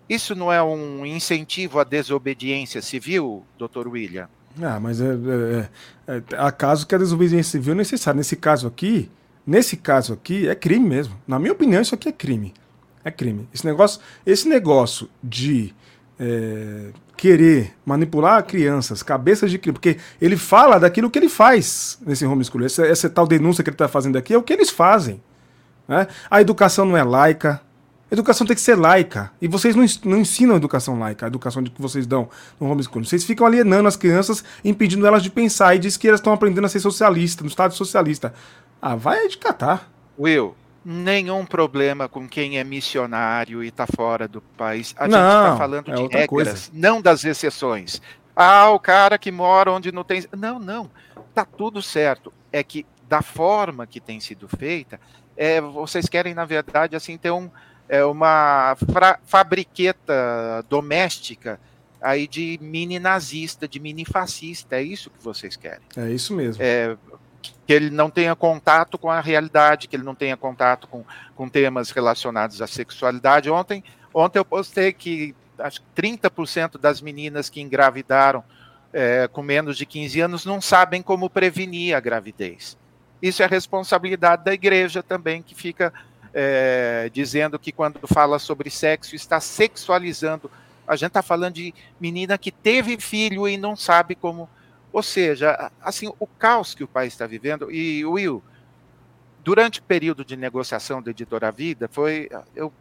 isso não é um incentivo à desobediência civil, doutor William? Ah, mas é, é, é, há casos que a desobediência civil é necessária. Nesse caso aqui, nesse caso aqui, é crime mesmo. Na minha opinião, isso aqui é crime. É crime. Esse negócio, esse negócio de é, querer manipular crianças, cabeças de criança, porque ele fala daquilo que ele faz nesse homeschooling. Essa, essa tal denúncia que ele está fazendo aqui é o que eles fazem. Né? A educação não é laica, educação tem que ser laica. E vocês não, não ensinam educação laica, a educação que vocês dão no homeschooling. Vocês ficam alienando as crianças, impedindo elas de pensar e diz que elas estão aprendendo a ser socialista, no estado socialista. Ah, vai de catar. Will, nenhum problema com quem é missionário e está fora do país. A não, gente está falando é de regras, coisa. não das exceções. Ah, o cara que mora onde não tem. Não, não. Tá tudo certo. É que da forma que tem sido feita, é, vocês querem, na verdade, assim, ter um, é uma fabriqueta doméstica aí de mini nazista, de mini fascista. É isso que vocês querem. É isso mesmo. É, que ele não tenha contato com a realidade, que ele não tenha contato com, com temas relacionados à sexualidade. Ontem, ontem eu postei que acho que 30% das meninas que engravidaram é, com menos de 15 anos não sabem como prevenir a gravidez. Isso é responsabilidade da igreja também, que fica é, dizendo que quando fala sobre sexo está sexualizando. A gente está falando de menina que teve filho e não sabe como. Ou seja, assim, o caos que o país está vivendo. E, Will, durante o período de negociação da Editora Vida, foi. Eu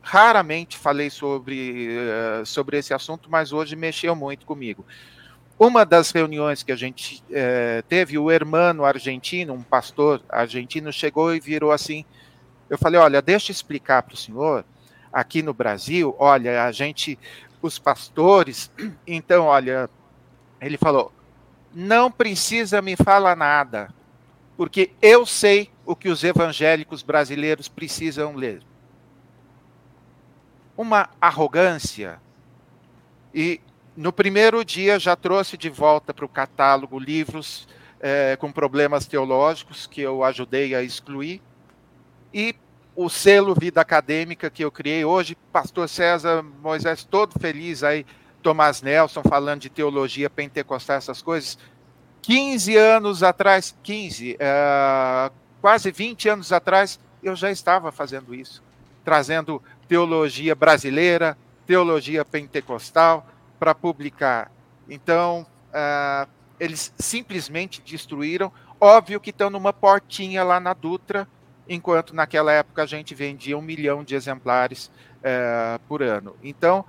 raramente falei sobre, uh, sobre esse assunto, mas hoje mexeu muito comigo. Uma das reuniões que a gente uh, teve, o hermano argentino, um pastor argentino, chegou e virou assim eu falei, olha, deixa eu explicar para o senhor, aqui no Brasil, olha, a gente, os pastores, então, olha, ele falou, não precisa me falar nada, porque eu sei o que os evangélicos brasileiros precisam ler. Uma arrogância. E no primeiro dia já trouxe de volta para o catálogo livros é, com problemas teológicos que eu ajudei a excluir. E o selo Vida Acadêmica que eu criei hoje, Pastor César Moisés, todo feliz aí, Tomás Nelson falando de teologia pentecostal, essas coisas. 15 anos atrás, 15, uh, quase 20 anos atrás, eu já estava fazendo isso, trazendo teologia brasileira, teologia pentecostal para publicar. Então, uh, eles simplesmente destruíram. Óbvio que estão numa portinha lá na Dutra, enquanto naquela época a gente vendia um milhão de exemplares é, por ano. Então,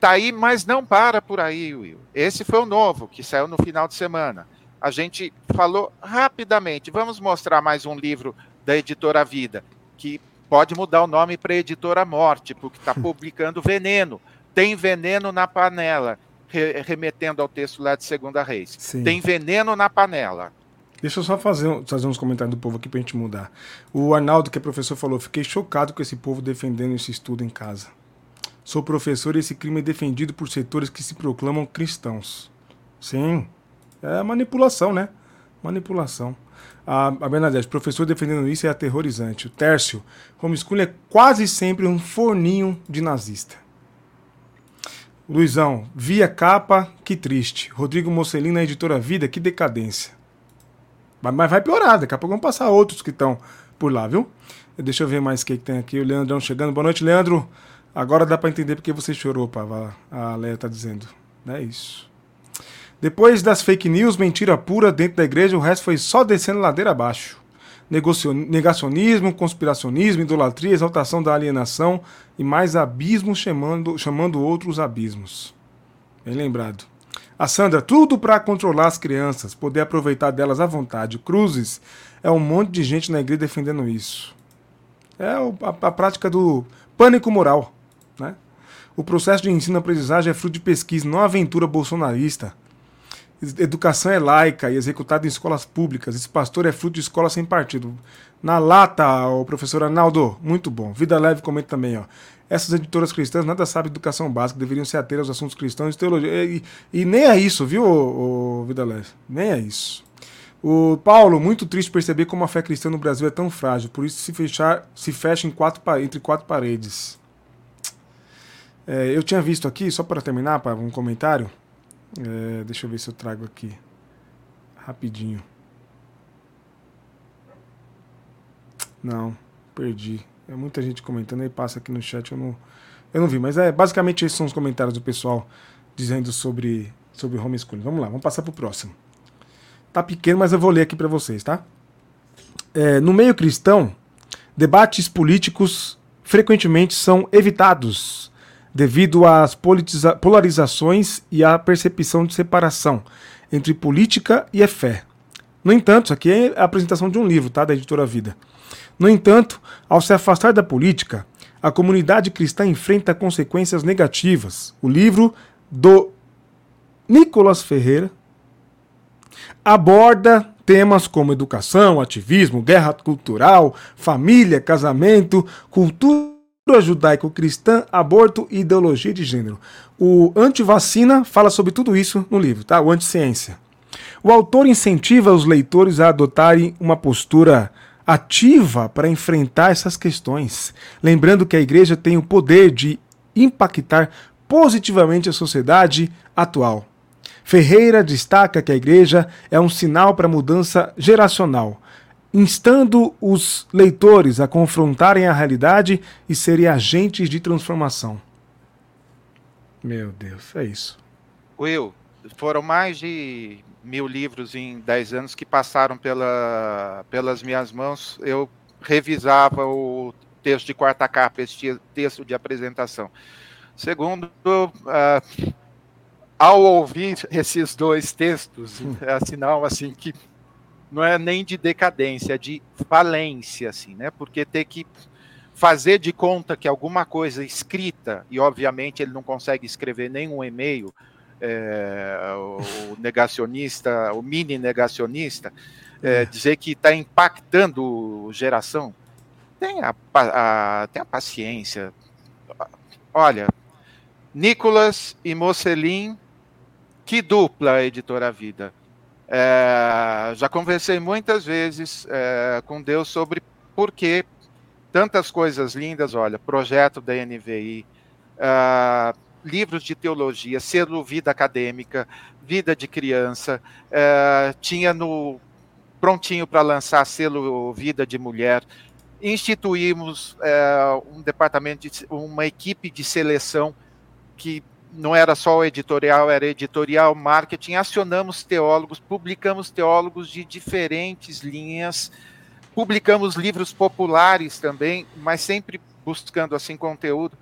tá aí, mas não para por aí, Will. Esse foi o novo, que saiu no final de semana. A gente falou rapidamente, vamos mostrar mais um livro da editora Vida, que pode mudar o nome para Editora Morte, porque está publicando Veneno. Tem veneno na panela, remetendo ao texto lá de Segunda Reis. Sim. Tem veneno na panela. Deixa eu só fazer, fazer uns comentários do povo aqui pra gente mudar. O Arnaldo, que é professor, falou: Fiquei chocado com esse povo defendendo esse estudo em casa. Sou professor e esse crime é defendido por setores que se proclamam cristãos. Sim, é manipulação, né? Manipulação. A, a Bernadette, professor defendendo isso é aterrorizante. O Tércio, homeschooling é quase sempre um forninho de nazista. Luizão, via capa, que triste. Rodrigo Mocelin na editora Vida, que decadência. Mas vai piorar, daqui a pouco vão passar outros que estão por lá, viu? Deixa eu ver mais o que, tem aqui. O Leandrão chegando. Boa noite, Leandro. Agora dá para entender porque você chorou, Pava. A Leia tá dizendo. É isso. Depois das fake news, mentira pura dentro da igreja, o resto foi só descendo ladeira abaixo. Negacionismo, conspiracionismo, idolatria, exaltação da alienação e mais abismos chamando, chamando outros abismos. Bem lembrado. A Sandra, tudo para controlar as crianças, poder aproveitar delas à vontade. Cruzes, é um monte de gente na igreja defendendo isso. É a, a prática do pânico moral. Né? O processo de ensino-aprendizagem é fruto de pesquisa, não aventura bolsonarista. Educação é laica e executada em escolas públicas. Esse pastor é fruto de escola sem partido. Na lata, o professor Arnaldo, muito bom. Vida Leve comenta também, ó. Essas editoras cristãs nada sabem de educação básica, deveriam se ater aos assuntos cristãos e teologia. E, e nem é isso, viu, o, Vida Leve? Nem é isso. O Paulo, muito triste perceber como a fé cristã no Brasil é tão frágil, por isso se fechar, se fecha em quatro, entre quatro paredes. É, eu tinha visto aqui, só para terminar, para um comentário. É, deixa eu ver se eu trago aqui rapidinho. Não, perdi. É muita gente comentando aí, passa aqui no chat, eu não, eu não vi. Mas é basicamente esses são os comentários do pessoal dizendo sobre, sobre homeschooling. Vamos lá, vamos passar para o próximo. Tá pequeno, mas eu vou ler aqui para vocês, tá? É, no meio cristão, debates políticos frequentemente são evitados devido às polarizações e à percepção de separação entre política e a fé. No entanto, isso aqui é a apresentação de um livro, tá, da editora Vida. No entanto, ao se afastar da política, a comunidade cristã enfrenta consequências negativas. O livro do Nicolas Ferreira aborda temas como educação, ativismo, guerra cultural, família, casamento, cultura judaico-cristã, aborto e ideologia de gênero. O Antivacina fala sobre tudo isso no livro, tá? O Anticiência. O autor incentiva os leitores a adotarem uma postura ativa para enfrentar essas questões, lembrando que a igreja tem o poder de impactar positivamente a sociedade atual. Ferreira destaca que a igreja é um sinal para mudança geracional, instando os leitores a confrontarem a realidade e serem agentes de transformação. Meu Deus, é isso. Will, foram mais de mil livros em dez anos que passaram pela, pelas minhas mãos. Eu revisava o texto de quarta capa, este texto de apresentação. Segundo, uh, ao ouvir esses dois textos, é sinal assim que não é nem de decadência, é de falência, assim, né? Porque ter que fazer de conta que alguma coisa escrita, e obviamente ele não consegue escrever nenhum e-mail, é, o negacionista, o mini negacionista, é, é. dizer que está impactando geração, tenha, a, tenha paciência. Olha, Nicolas e Mocelin, que dupla editora Vida é, já conversei muitas vezes é, com Deus sobre por que tantas coisas lindas, olha, projeto da NVI, é, livros de teologia, selo Vida Acadêmica, Vida de Criança, é, tinha no prontinho para lançar selo Vida de Mulher, instituímos é, um departamento, de, uma equipe de seleção que não era só o editorial, era editorial, marketing, acionamos teólogos, publicamos teólogos de diferentes linhas, publicamos livros populares também, mas sempre buscando assim conteúdo.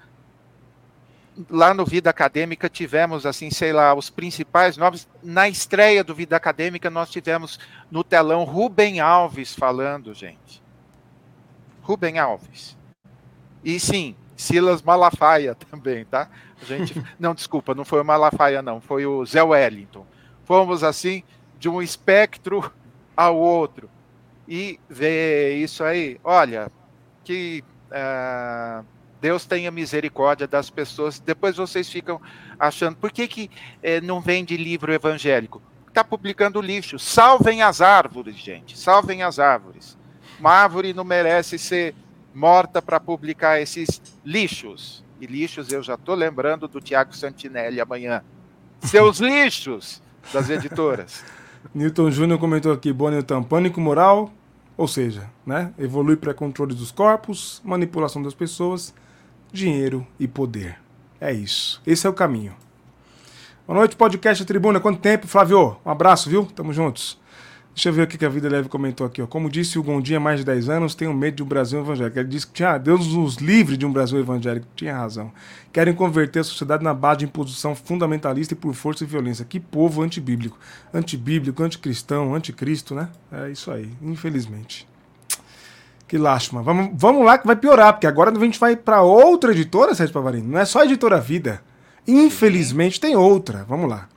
Lá no Vida Acadêmica tivemos assim, sei lá, os principais nomes. Na estreia do Vida Acadêmica nós tivemos no telão Rubem Alves falando, gente. Rubem Alves. E sim, Silas Malafaia também, tá? A gente, não, desculpa, não foi o Malafaia, não, foi o Zé Wellington. Fomos assim de um espectro ao outro e ver isso aí. Olha, que uh, Deus tenha misericórdia das pessoas. Depois vocês ficam achando, por que, que eh, não vende livro evangélico? Está publicando lixo. Salvem as árvores, gente. Salvem as árvores. Uma árvore não merece ser morta para publicar esses lixos. E lixos eu já estou lembrando do Tiago Santinelli amanhã. Seus lixos das editoras. Newton Júnior comentou aqui, boa Newton, pânico moral, ou seja, né, evolui para controle dos corpos, manipulação das pessoas, dinheiro e poder. É isso. Esse é o caminho. Boa noite, podcast Tribuna. Quanto tempo, Flávio? Um abraço, viu? Tamo juntos. Deixa eu ver o que a Vida Leve comentou aqui. Ó. Como disse o Gondim há mais de 10 anos, tenho medo de um Brasil evangélico. Ele disse que tinha, Deus nos livre de um Brasil evangélico. Tinha razão. Querem converter a sociedade na base de imposição fundamentalista e por força e violência. Que povo antibíblico. Antibíblico, anticristão, anticristo, né? É isso aí, infelizmente. Que lástima. Vamos, vamos lá que vai piorar, porque agora a gente vai para outra editora, Sérgio Pavarino. Não é só a editora Vida. Infelizmente tem outra. Vamos lá.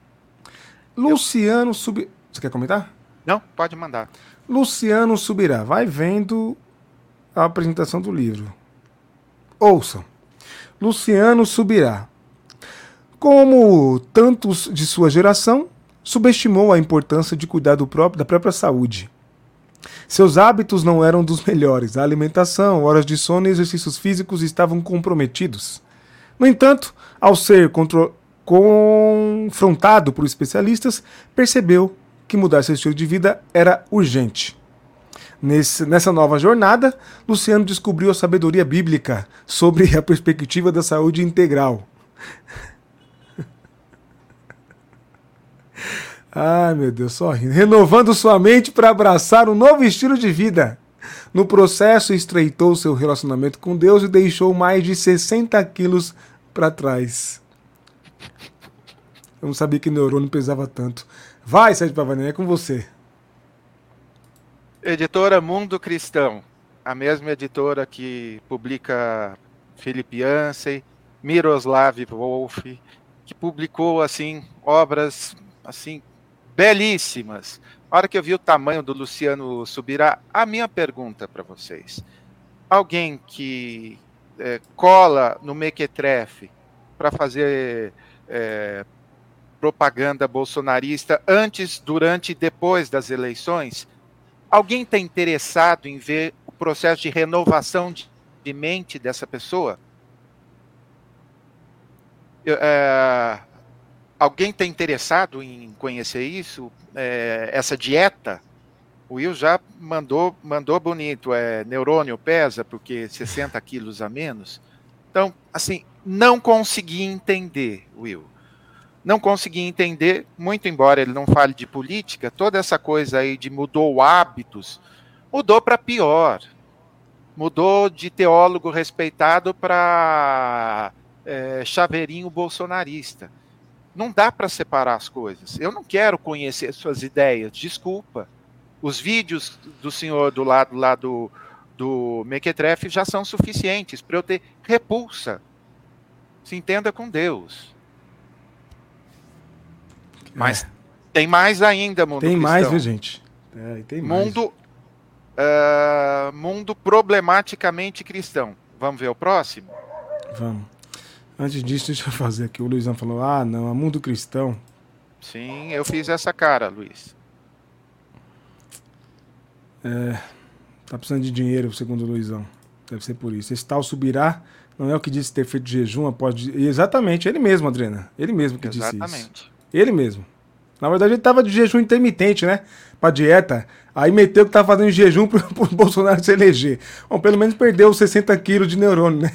Luciano Sub. Você quer comentar? Não, pode mandar. Luciano Subirá. Vai vendo a apresentação do livro. Ouçam. Luciano Subirá. Como tantos de sua geração, subestimou a importância de cuidar do próprio, da própria saúde. Seus hábitos não eram dos melhores. A alimentação, horas de sono e exercícios físicos estavam comprometidos. No entanto, ao ser confrontado por especialistas, percebeu que mudar seu estilo de vida era urgente. Nesse, nessa nova jornada, Luciano descobriu a sabedoria bíblica sobre a perspectiva da saúde integral. Ai, meu Deus, só rindo. Renovando sua mente para abraçar um novo estilo de vida. No processo, estreitou seu relacionamento com Deus e deixou mais de 60 quilos para trás. Eu não sabia que neurônio pesava tanto. Vai, Sérgio Pavanelli, é com você. Editora Mundo Cristão, a mesma editora que publica Philip Yancey, Miroslav Wolf, que publicou assim obras assim belíssimas. A hora que eu vi o tamanho do Luciano Subirá, a minha pergunta para vocês: alguém que é, cola no Mequetrefe para fazer é, propaganda bolsonarista antes, durante e depois das eleições, alguém está interessado em ver o processo de renovação de, mente dessa pessoa? É, Alguém está interessado em conhecer isso? É, essa dieta? O Will já mandou, mandou bonito. É, neurônio pesa porque 60 quilos a menos. Então, assim, não consegui entender, Will. Não consegui entender, muito embora ele não fale de política, toda essa coisa aí de mudou hábitos, mudou para pior. Mudou de teólogo respeitado para é, chaveirinho bolsonarista. Não dá para separar as coisas. Eu não quero conhecer suas ideias, desculpa. Os vídeos do senhor do lado lá do, do Mequetrefe já são suficientes para eu ter repulsa. Se entenda com Deus. Mas é. tem mais ainda, mundo Tem cristão. mais, viu, gente? É, tem mundo, uh, mundo problematicamente cristão. Vamos ver o próximo? Vamos. Antes disso, deixa eu fazer aqui. O Luizão falou: ah, não, a mundo cristão. Sim, eu fiz essa cara, Luiz. É, tá precisando de dinheiro, segundo o Luizão. Deve ser por isso. Esse tal subirá não é o que disse ter feito jejum após. Exatamente, ele mesmo, Adriana. Ele mesmo que Exatamente. disse isso. Ele mesmo. Na verdade, ele tava de jejum intermitente, né? Pra dieta. Aí meteu que tava fazendo jejum pro, pro Bolsonaro se eleger. Bom, pelo menos perdeu os 60 quilos de neurônio, né?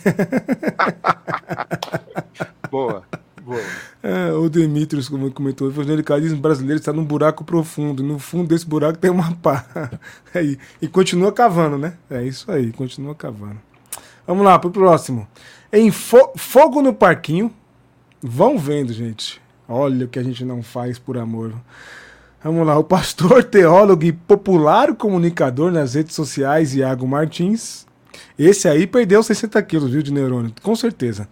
boa, boa. É, o Demetrius comentou, o evangelicalismo brasileiro está num buraco profundo. No fundo desse buraco tem uma pá. Aí, e continua cavando, né? É isso aí, continua cavando. Vamos lá, pro próximo. Em fo Fogo no Parquinho. Vão vendo, gente. Olha o que a gente não faz por amor. Vamos lá, o pastor, teólogo e popular comunicador nas redes sociais, Iago Martins. Esse aí perdeu 60 quilos, viu, de neurônio, com certeza.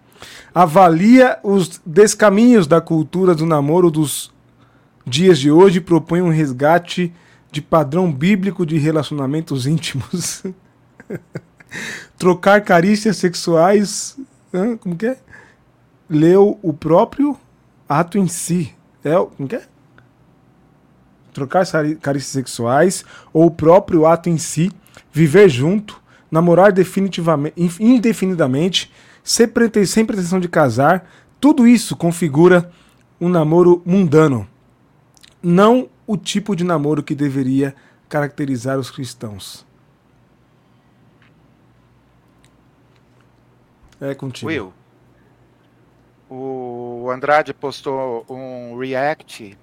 Avalia os descaminhos da cultura do namoro dos dias de hoje e propõe um resgate de padrão bíblico de relacionamentos íntimos. Trocar carícias sexuais. Como que é? Leu o próprio ato em si. É, como que é? Trocar carícias sexuais ou o próprio ato em si. Viver junto. Namorar definitivamente, indefinidamente. Sem pretensão de casar. Tudo isso configura um namoro mundano. Não o tipo de namoro que deveria caracterizar os cristãos. É contigo. Will, o Andrade postou um react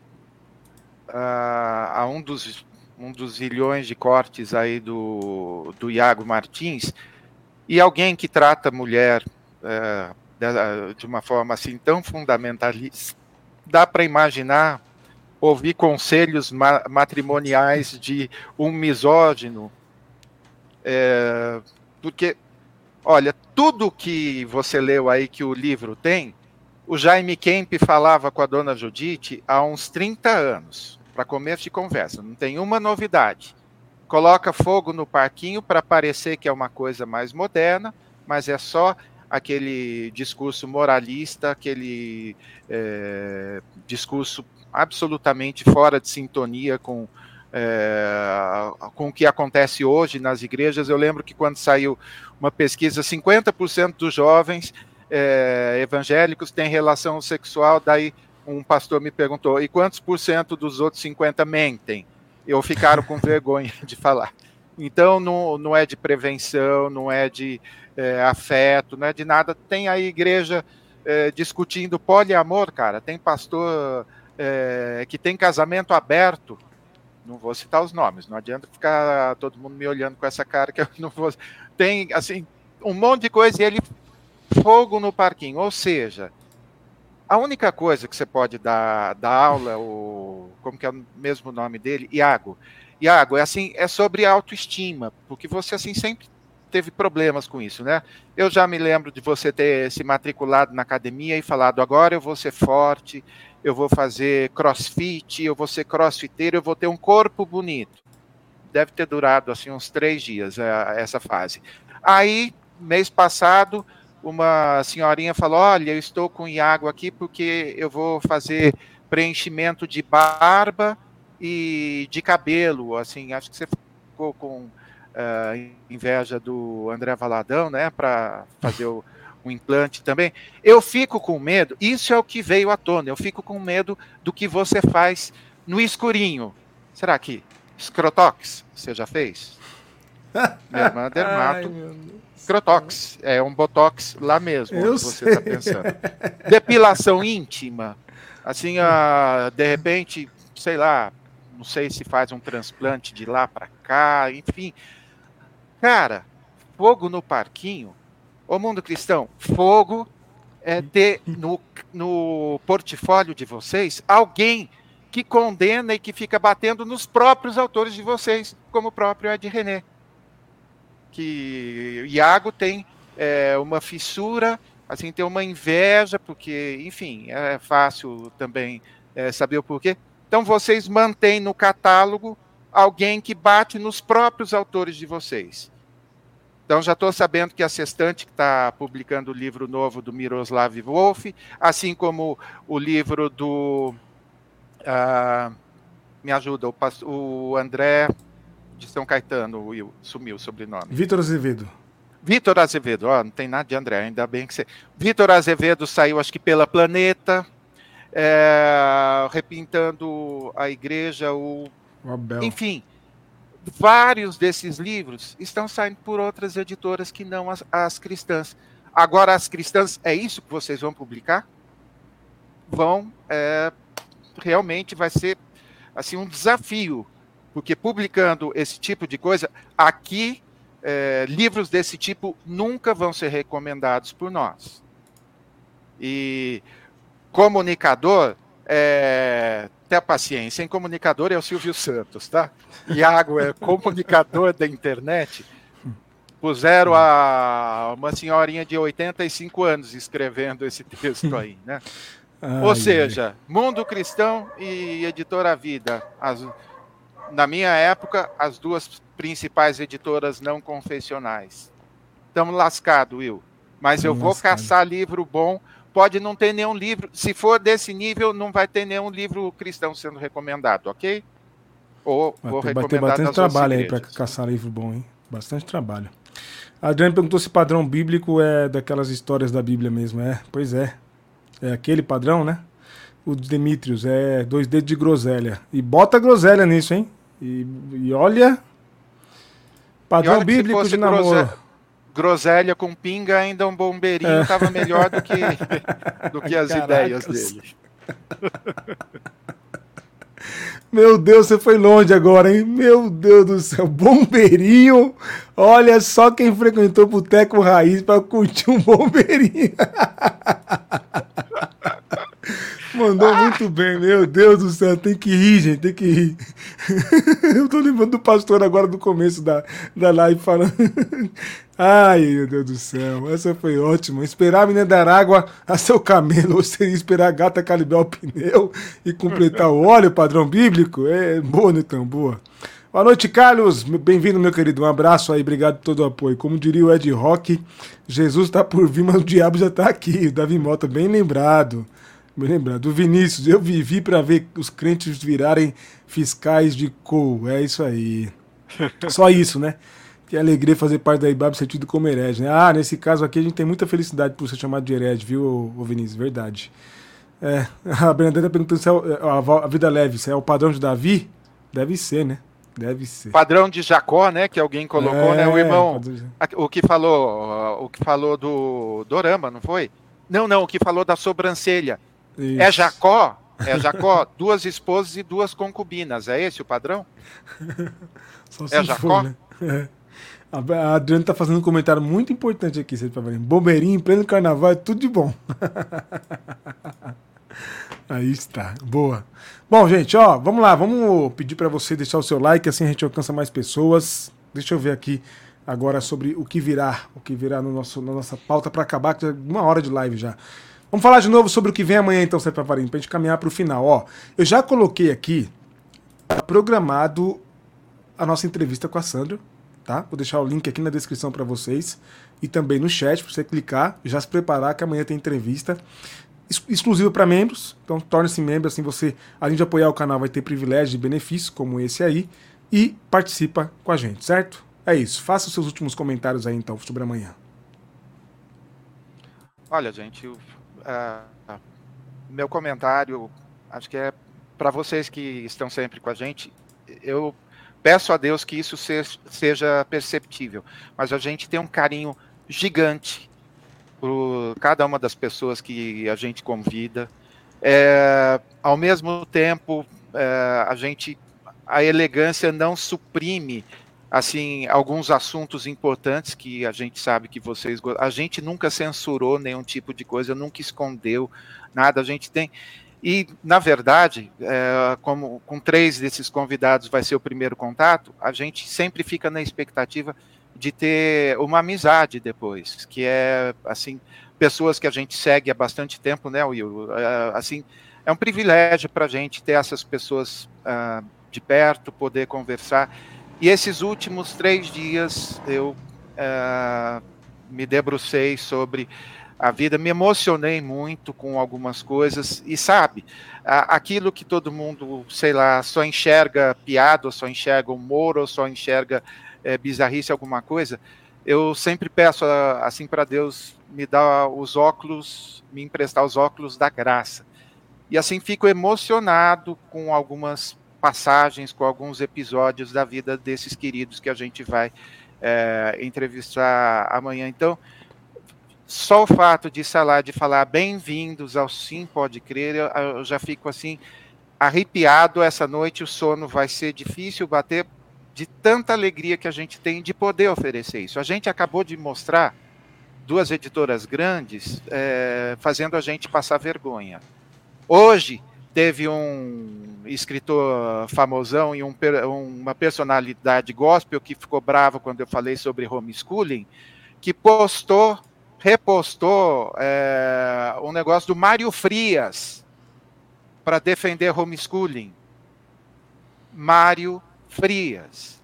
uh, a um dos, um dos zilhões de cortes aí do, do Iago Martins e alguém que trata a mulher de, de uma forma assim tão fundamentalista, dá para imaginar ouvir conselhos ma matrimoniais de um misógino, é, porque, olha, tudo que você leu aí que o livro tem, o Jaime Kemp falava com a dona Judite há uns 30 anos, para começo de conversa, não tem uma novidade. Coloca fogo no parquinho para parecer que é uma coisa mais moderna, mas é só aquele discurso moralista, aquele é, discurso absolutamente fora de sintonia com, é, com o que acontece hoje nas igrejas. Eu lembro que quando saiu uma pesquisa, 50% dos jovens é, evangélicos têm relação sexual, daí um pastor me perguntou, e quantos por cento dos outros 50 mentem? Eu ficaram com vergonha de falar. Então, não, não é de prevenção, não é de é, afeto, não é de nada. Tem a igreja é, discutindo poliamor, cara. Tem pastor é, que tem casamento aberto, não vou citar os nomes, não adianta ficar todo mundo me olhando com essa cara que eu não vou. Tem, assim, um monte de coisa e ele fogo no parquinho. Ou seja, a única coisa que você pode dar, dar aula, o, como que é o mesmo nome dele? Iago. Iago, é assim, é sobre autoestima, porque você assim sempre teve problemas com isso, né? Eu já me lembro de você ter se matriculado na academia e falado: agora eu vou ser forte, eu vou fazer crossfit, eu vou ser crossfiteiro, eu vou ter um corpo bonito. Deve ter durado assim uns três dias é, essa fase. Aí, mês passado, uma senhorinha falou: Olha, eu estou com Iago aqui porque eu vou fazer preenchimento de barba e de cabelo. Assim, acho que você ficou com uh, inveja do André Valadão, né, para fazer o um implante também. Eu fico com medo, isso é o que veio à tona, eu fico com medo do que você faz no escurinho. Será que escrotox você já fez? Minha irmã dermato. Scrotox, é um botox lá mesmo, eu você está pensando. Depilação íntima, assim, uh, de repente, sei lá, não sei se faz um transplante de lá para cá, enfim. Cara, fogo no parquinho Ô mundo cristão, fogo é ter no, no portfólio de vocês alguém que condena e que fica batendo nos próprios autores de vocês, como o próprio Ed René. Que Iago tem é, uma fissura, assim, tem uma inveja, porque, enfim, é fácil também é, saber o porquê. Então vocês mantêm no catálogo alguém que bate nos próprios autores de vocês. Então, já estou sabendo que a Sextante está publicando o livro novo do Miroslav Wolf, assim como o livro do. Uh, me ajuda, o, o, André de São Caetano, Will, sumiu o sobrenome. Vitor Azevedo. Vitor Azevedo, ó, não tem nada de André, ainda bem que você. Vitor Azevedo saiu, acho que pela Planeta, é, repintando a igreja, o. o Abel. Enfim vários desses livros estão saindo por outras editoras que não as, as cristãs. Agora, as cristãs, é isso que vocês vão publicar? Vão, é, realmente vai ser assim um desafio, porque publicando esse tipo de coisa, aqui, é, livros desse tipo nunca vão ser recomendados por nós. E comunicador, é, ter paciência. Em comunicador é o Silvio Santos, tá? Iago é comunicador da internet. Puseram a uma senhorinha de 85 anos escrevendo esse texto aí, né? Ai, Ou seja. Mundo Cristão e Editora Vida. As... na minha época, as duas principais editoras não confessionais. Estamos lascados, Will. Mas eu vou lascado. caçar livro bom. Pode não ter nenhum livro. Se for desse nível, não vai ter nenhum livro cristão sendo recomendado, ok? Ou vai vou ter, recomendar vai ter bastante trabalho aí para caçar livro bom, hein? Bastante trabalho. A Adriane perguntou se padrão bíblico é daquelas histórias da Bíblia mesmo. É, pois é. É aquele padrão, né? O Demetrius é dois dedos de groselha. E bota groselha nisso, hein? E, e olha. Padrão olha bíblico de namoro. Groselha, groselha com pinga, ainda um bombeirinho é. tava melhor do que, do que as Caracas. ideias dele. Meu Deus, você foi longe agora, hein? Meu Deus do céu, bombeirinho. Olha só quem frequentou Boteco Raiz para curtir um bombeirinho. Mandou muito bem, meu Deus do céu, tem que rir, gente, tem que rir. Eu tô lembrando do pastor agora do começo da, da live falando. Ai, meu Deus do céu, essa foi ótima. Esperar a menina dar água a seu camelo, ou seria esperar a gata calibrar o pneu e completar o óleo, padrão bíblico? É boa, Newton, boa. Boa noite, Carlos. Bem-vindo, meu querido. Um abraço aí, obrigado por todo o apoio. Como diria o Ed Rock, Jesus está por vir, mas o diabo já está aqui. O Davi Mota, bem lembrado. Me lembrando, do Vinícius, eu vivi para ver os crentes virarem fiscais de cou. É isso aí. Só isso, né? Que alegria fazer parte da IBAB sentido como herege, né? Ah, nesse caso aqui a gente tem muita felicidade por ser chamado de herege, viu, ô Vinícius? Verdade. É, a Bernadette perguntando se é, é a, vida leve, se é o padrão de Davi? Deve ser, né? Deve ser. Padrão de Jacó, né? Que alguém colocou, é, né? O irmão. O que falou, o que falou do Dorama, não foi? Não, não, o que falou da sobrancelha. É Isso. É Jacó, é Jacó, duas esposas e duas concubinas. É esse o padrão? é Jacó? For, né? é. A Adriana está fazendo um comentário muito importante aqui, você tá vendo? Bombeirinho, em pleno carnaval, é tudo de bom. Aí está, boa. Bom, gente, ó, vamos lá, vamos pedir para você deixar o seu like, assim a gente alcança mais pessoas. Deixa eu ver aqui agora sobre o que virá, o que virá no nosso, na nossa pauta para acabar, que é uma hora de live já. Vamos falar de novo sobre o que vem amanhã, então, Sérgio Pavarinho, para a gente caminhar para o final. Ó, eu já coloquei aqui tá programado a nossa entrevista com a Sandra, tá? Vou deixar o link aqui na descrição para vocês e também no chat para você clicar já se preparar que amanhã tem entrevista exclusiva para membros. Então torne-se membro, assim você, além de apoiar o canal, vai ter privilégios e benefícios como esse aí e participa com a gente, certo? É isso. Faça os seus últimos comentários aí então sobre amanhã. Olha, gente, uh, meu comentário, acho que é para vocês que estão sempre com a gente. Eu peço a Deus que isso seja perceptível, mas a gente tem um carinho gigante por cada uma das pessoas que a gente convida. É, ao mesmo tempo, é, a gente, a elegância não suprime assim alguns assuntos importantes que a gente sabe que vocês a gente nunca censurou nenhum tipo de coisa nunca escondeu nada a gente tem e na verdade é, como com três desses convidados vai ser o primeiro contato a gente sempre fica na expectativa de ter uma amizade depois que é assim pessoas que a gente segue há bastante tempo né Will? É, assim é um privilégio para a gente ter essas pessoas uh, de perto poder conversar e esses últimos três dias eu é, me debrucei sobre a vida, me emocionei muito com algumas coisas, e sabe, aquilo que todo mundo, sei lá, só enxerga piada, ou só enxerga humor, ou só enxerga é, bizarrice, alguma coisa, eu sempre peço assim para Deus me dar os óculos, me emprestar os óculos da graça. E assim fico emocionado com algumas passagens, com alguns episódios da vida desses queridos que a gente vai é, entrevistar amanhã. Então, só o fato de falar, de falar bem-vindos ao Sim Pode Crer, eu, eu já fico assim arrepiado essa noite. O sono vai ser difícil bater de tanta alegria que a gente tem de poder oferecer isso. A gente acabou de mostrar duas editoras grandes é, fazendo a gente passar vergonha. Hoje teve um escritor famosão e um, uma personalidade gospel que ficou bravo quando eu falei sobre homeschooling, que postou, repostou é, um negócio do Mário Frias para defender homeschooling. Mário frias.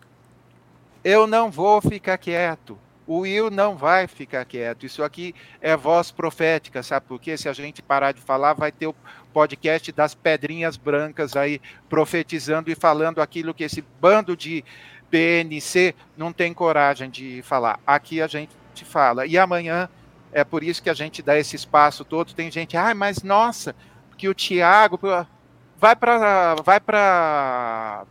Eu não vou ficar quieto. O Will não vai ficar quieto. Isso aqui é voz profética, sabe por quê? Se a gente parar de falar, vai ter o podcast das pedrinhas brancas aí profetizando e falando aquilo que esse bando de PNC não tem coragem de falar. Aqui a gente fala. E amanhã é por isso que a gente dá esse espaço todo. Tem gente, ah, mas nossa, que o Tiago vai para vai para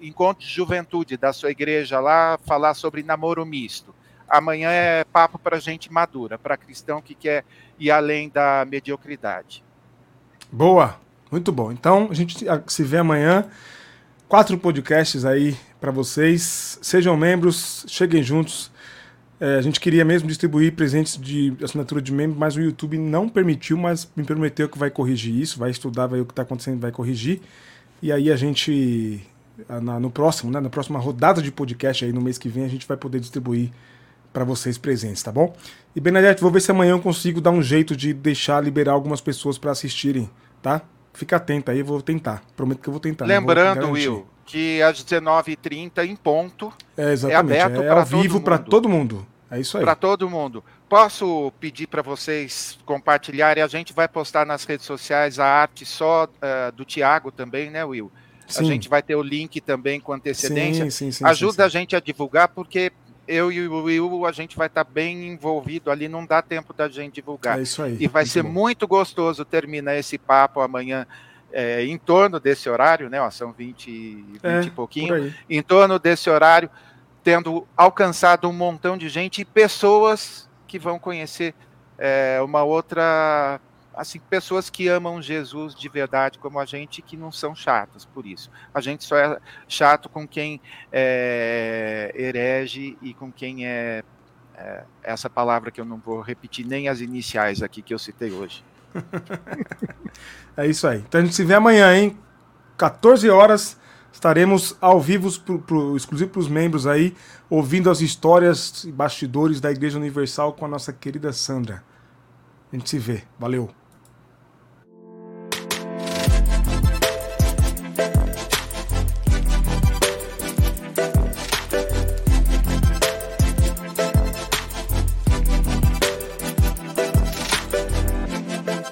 encontro de juventude da sua igreja lá falar sobre namoro misto. Amanhã é papo para gente madura, para cristão que quer ir além da mediocridade. Boa, muito bom. Então a gente se vê amanhã. Quatro podcasts aí para vocês. Sejam membros, cheguem juntos. É, a gente queria mesmo distribuir presentes de assinatura de membro, mas o YouTube não permitiu, mas me prometeu que vai corrigir isso, vai estudar, vai ver o que está acontecendo, vai corrigir. E aí a gente, na, no próximo, né, na próxima rodada de podcast aí no mês que vem, a gente vai poder distribuir para vocês presentes, tá bom? E Benedete, vou ver se amanhã eu consigo dar um jeito de deixar liberar algumas pessoas para assistirem, tá? Fica atento aí, vou tentar. Prometo que eu vou tentar. Lembrando, Will, que às 19h30 em ponto é, exatamente, é aberto é, é ao vivo para todo mundo. É isso aí. Para todo mundo. Posso pedir para vocês compartilharem? A gente vai postar nas redes sociais a arte só uh, do Tiago também, né, Will? Sim. A gente vai ter o link também com antecedência. Sim, sim, sim, Ajuda a gente a divulgar, porque eu e o Will, a gente vai estar tá bem envolvido ali, não dá tempo da gente divulgar. É isso aí. E vai muito ser bom. muito gostoso terminar esse papo amanhã é, em torno desse horário, né? Ó, são 20, 20 é, e pouquinho. Em torno desse horário, tendo alcançado um montão de gente e pessoas que vão conhecer é, uma outra assim, pessoas que amam Jesus de verdade como a gente, que não são chatas por isso. A gente só é chato com quem é herege e com quem é, é essa palavra que eu não vou repetir nem as iniciais aqui que eu citei hoje. é isso aí. Então a gente se vê amanhã, hein? 14 horas estaremos ao vivo pro, pro, exclusivo para os membros aí, ouvindo as histórias e bastidores da Igreja Universal com a nossa querida Sandra. A gente se vê. Valeu.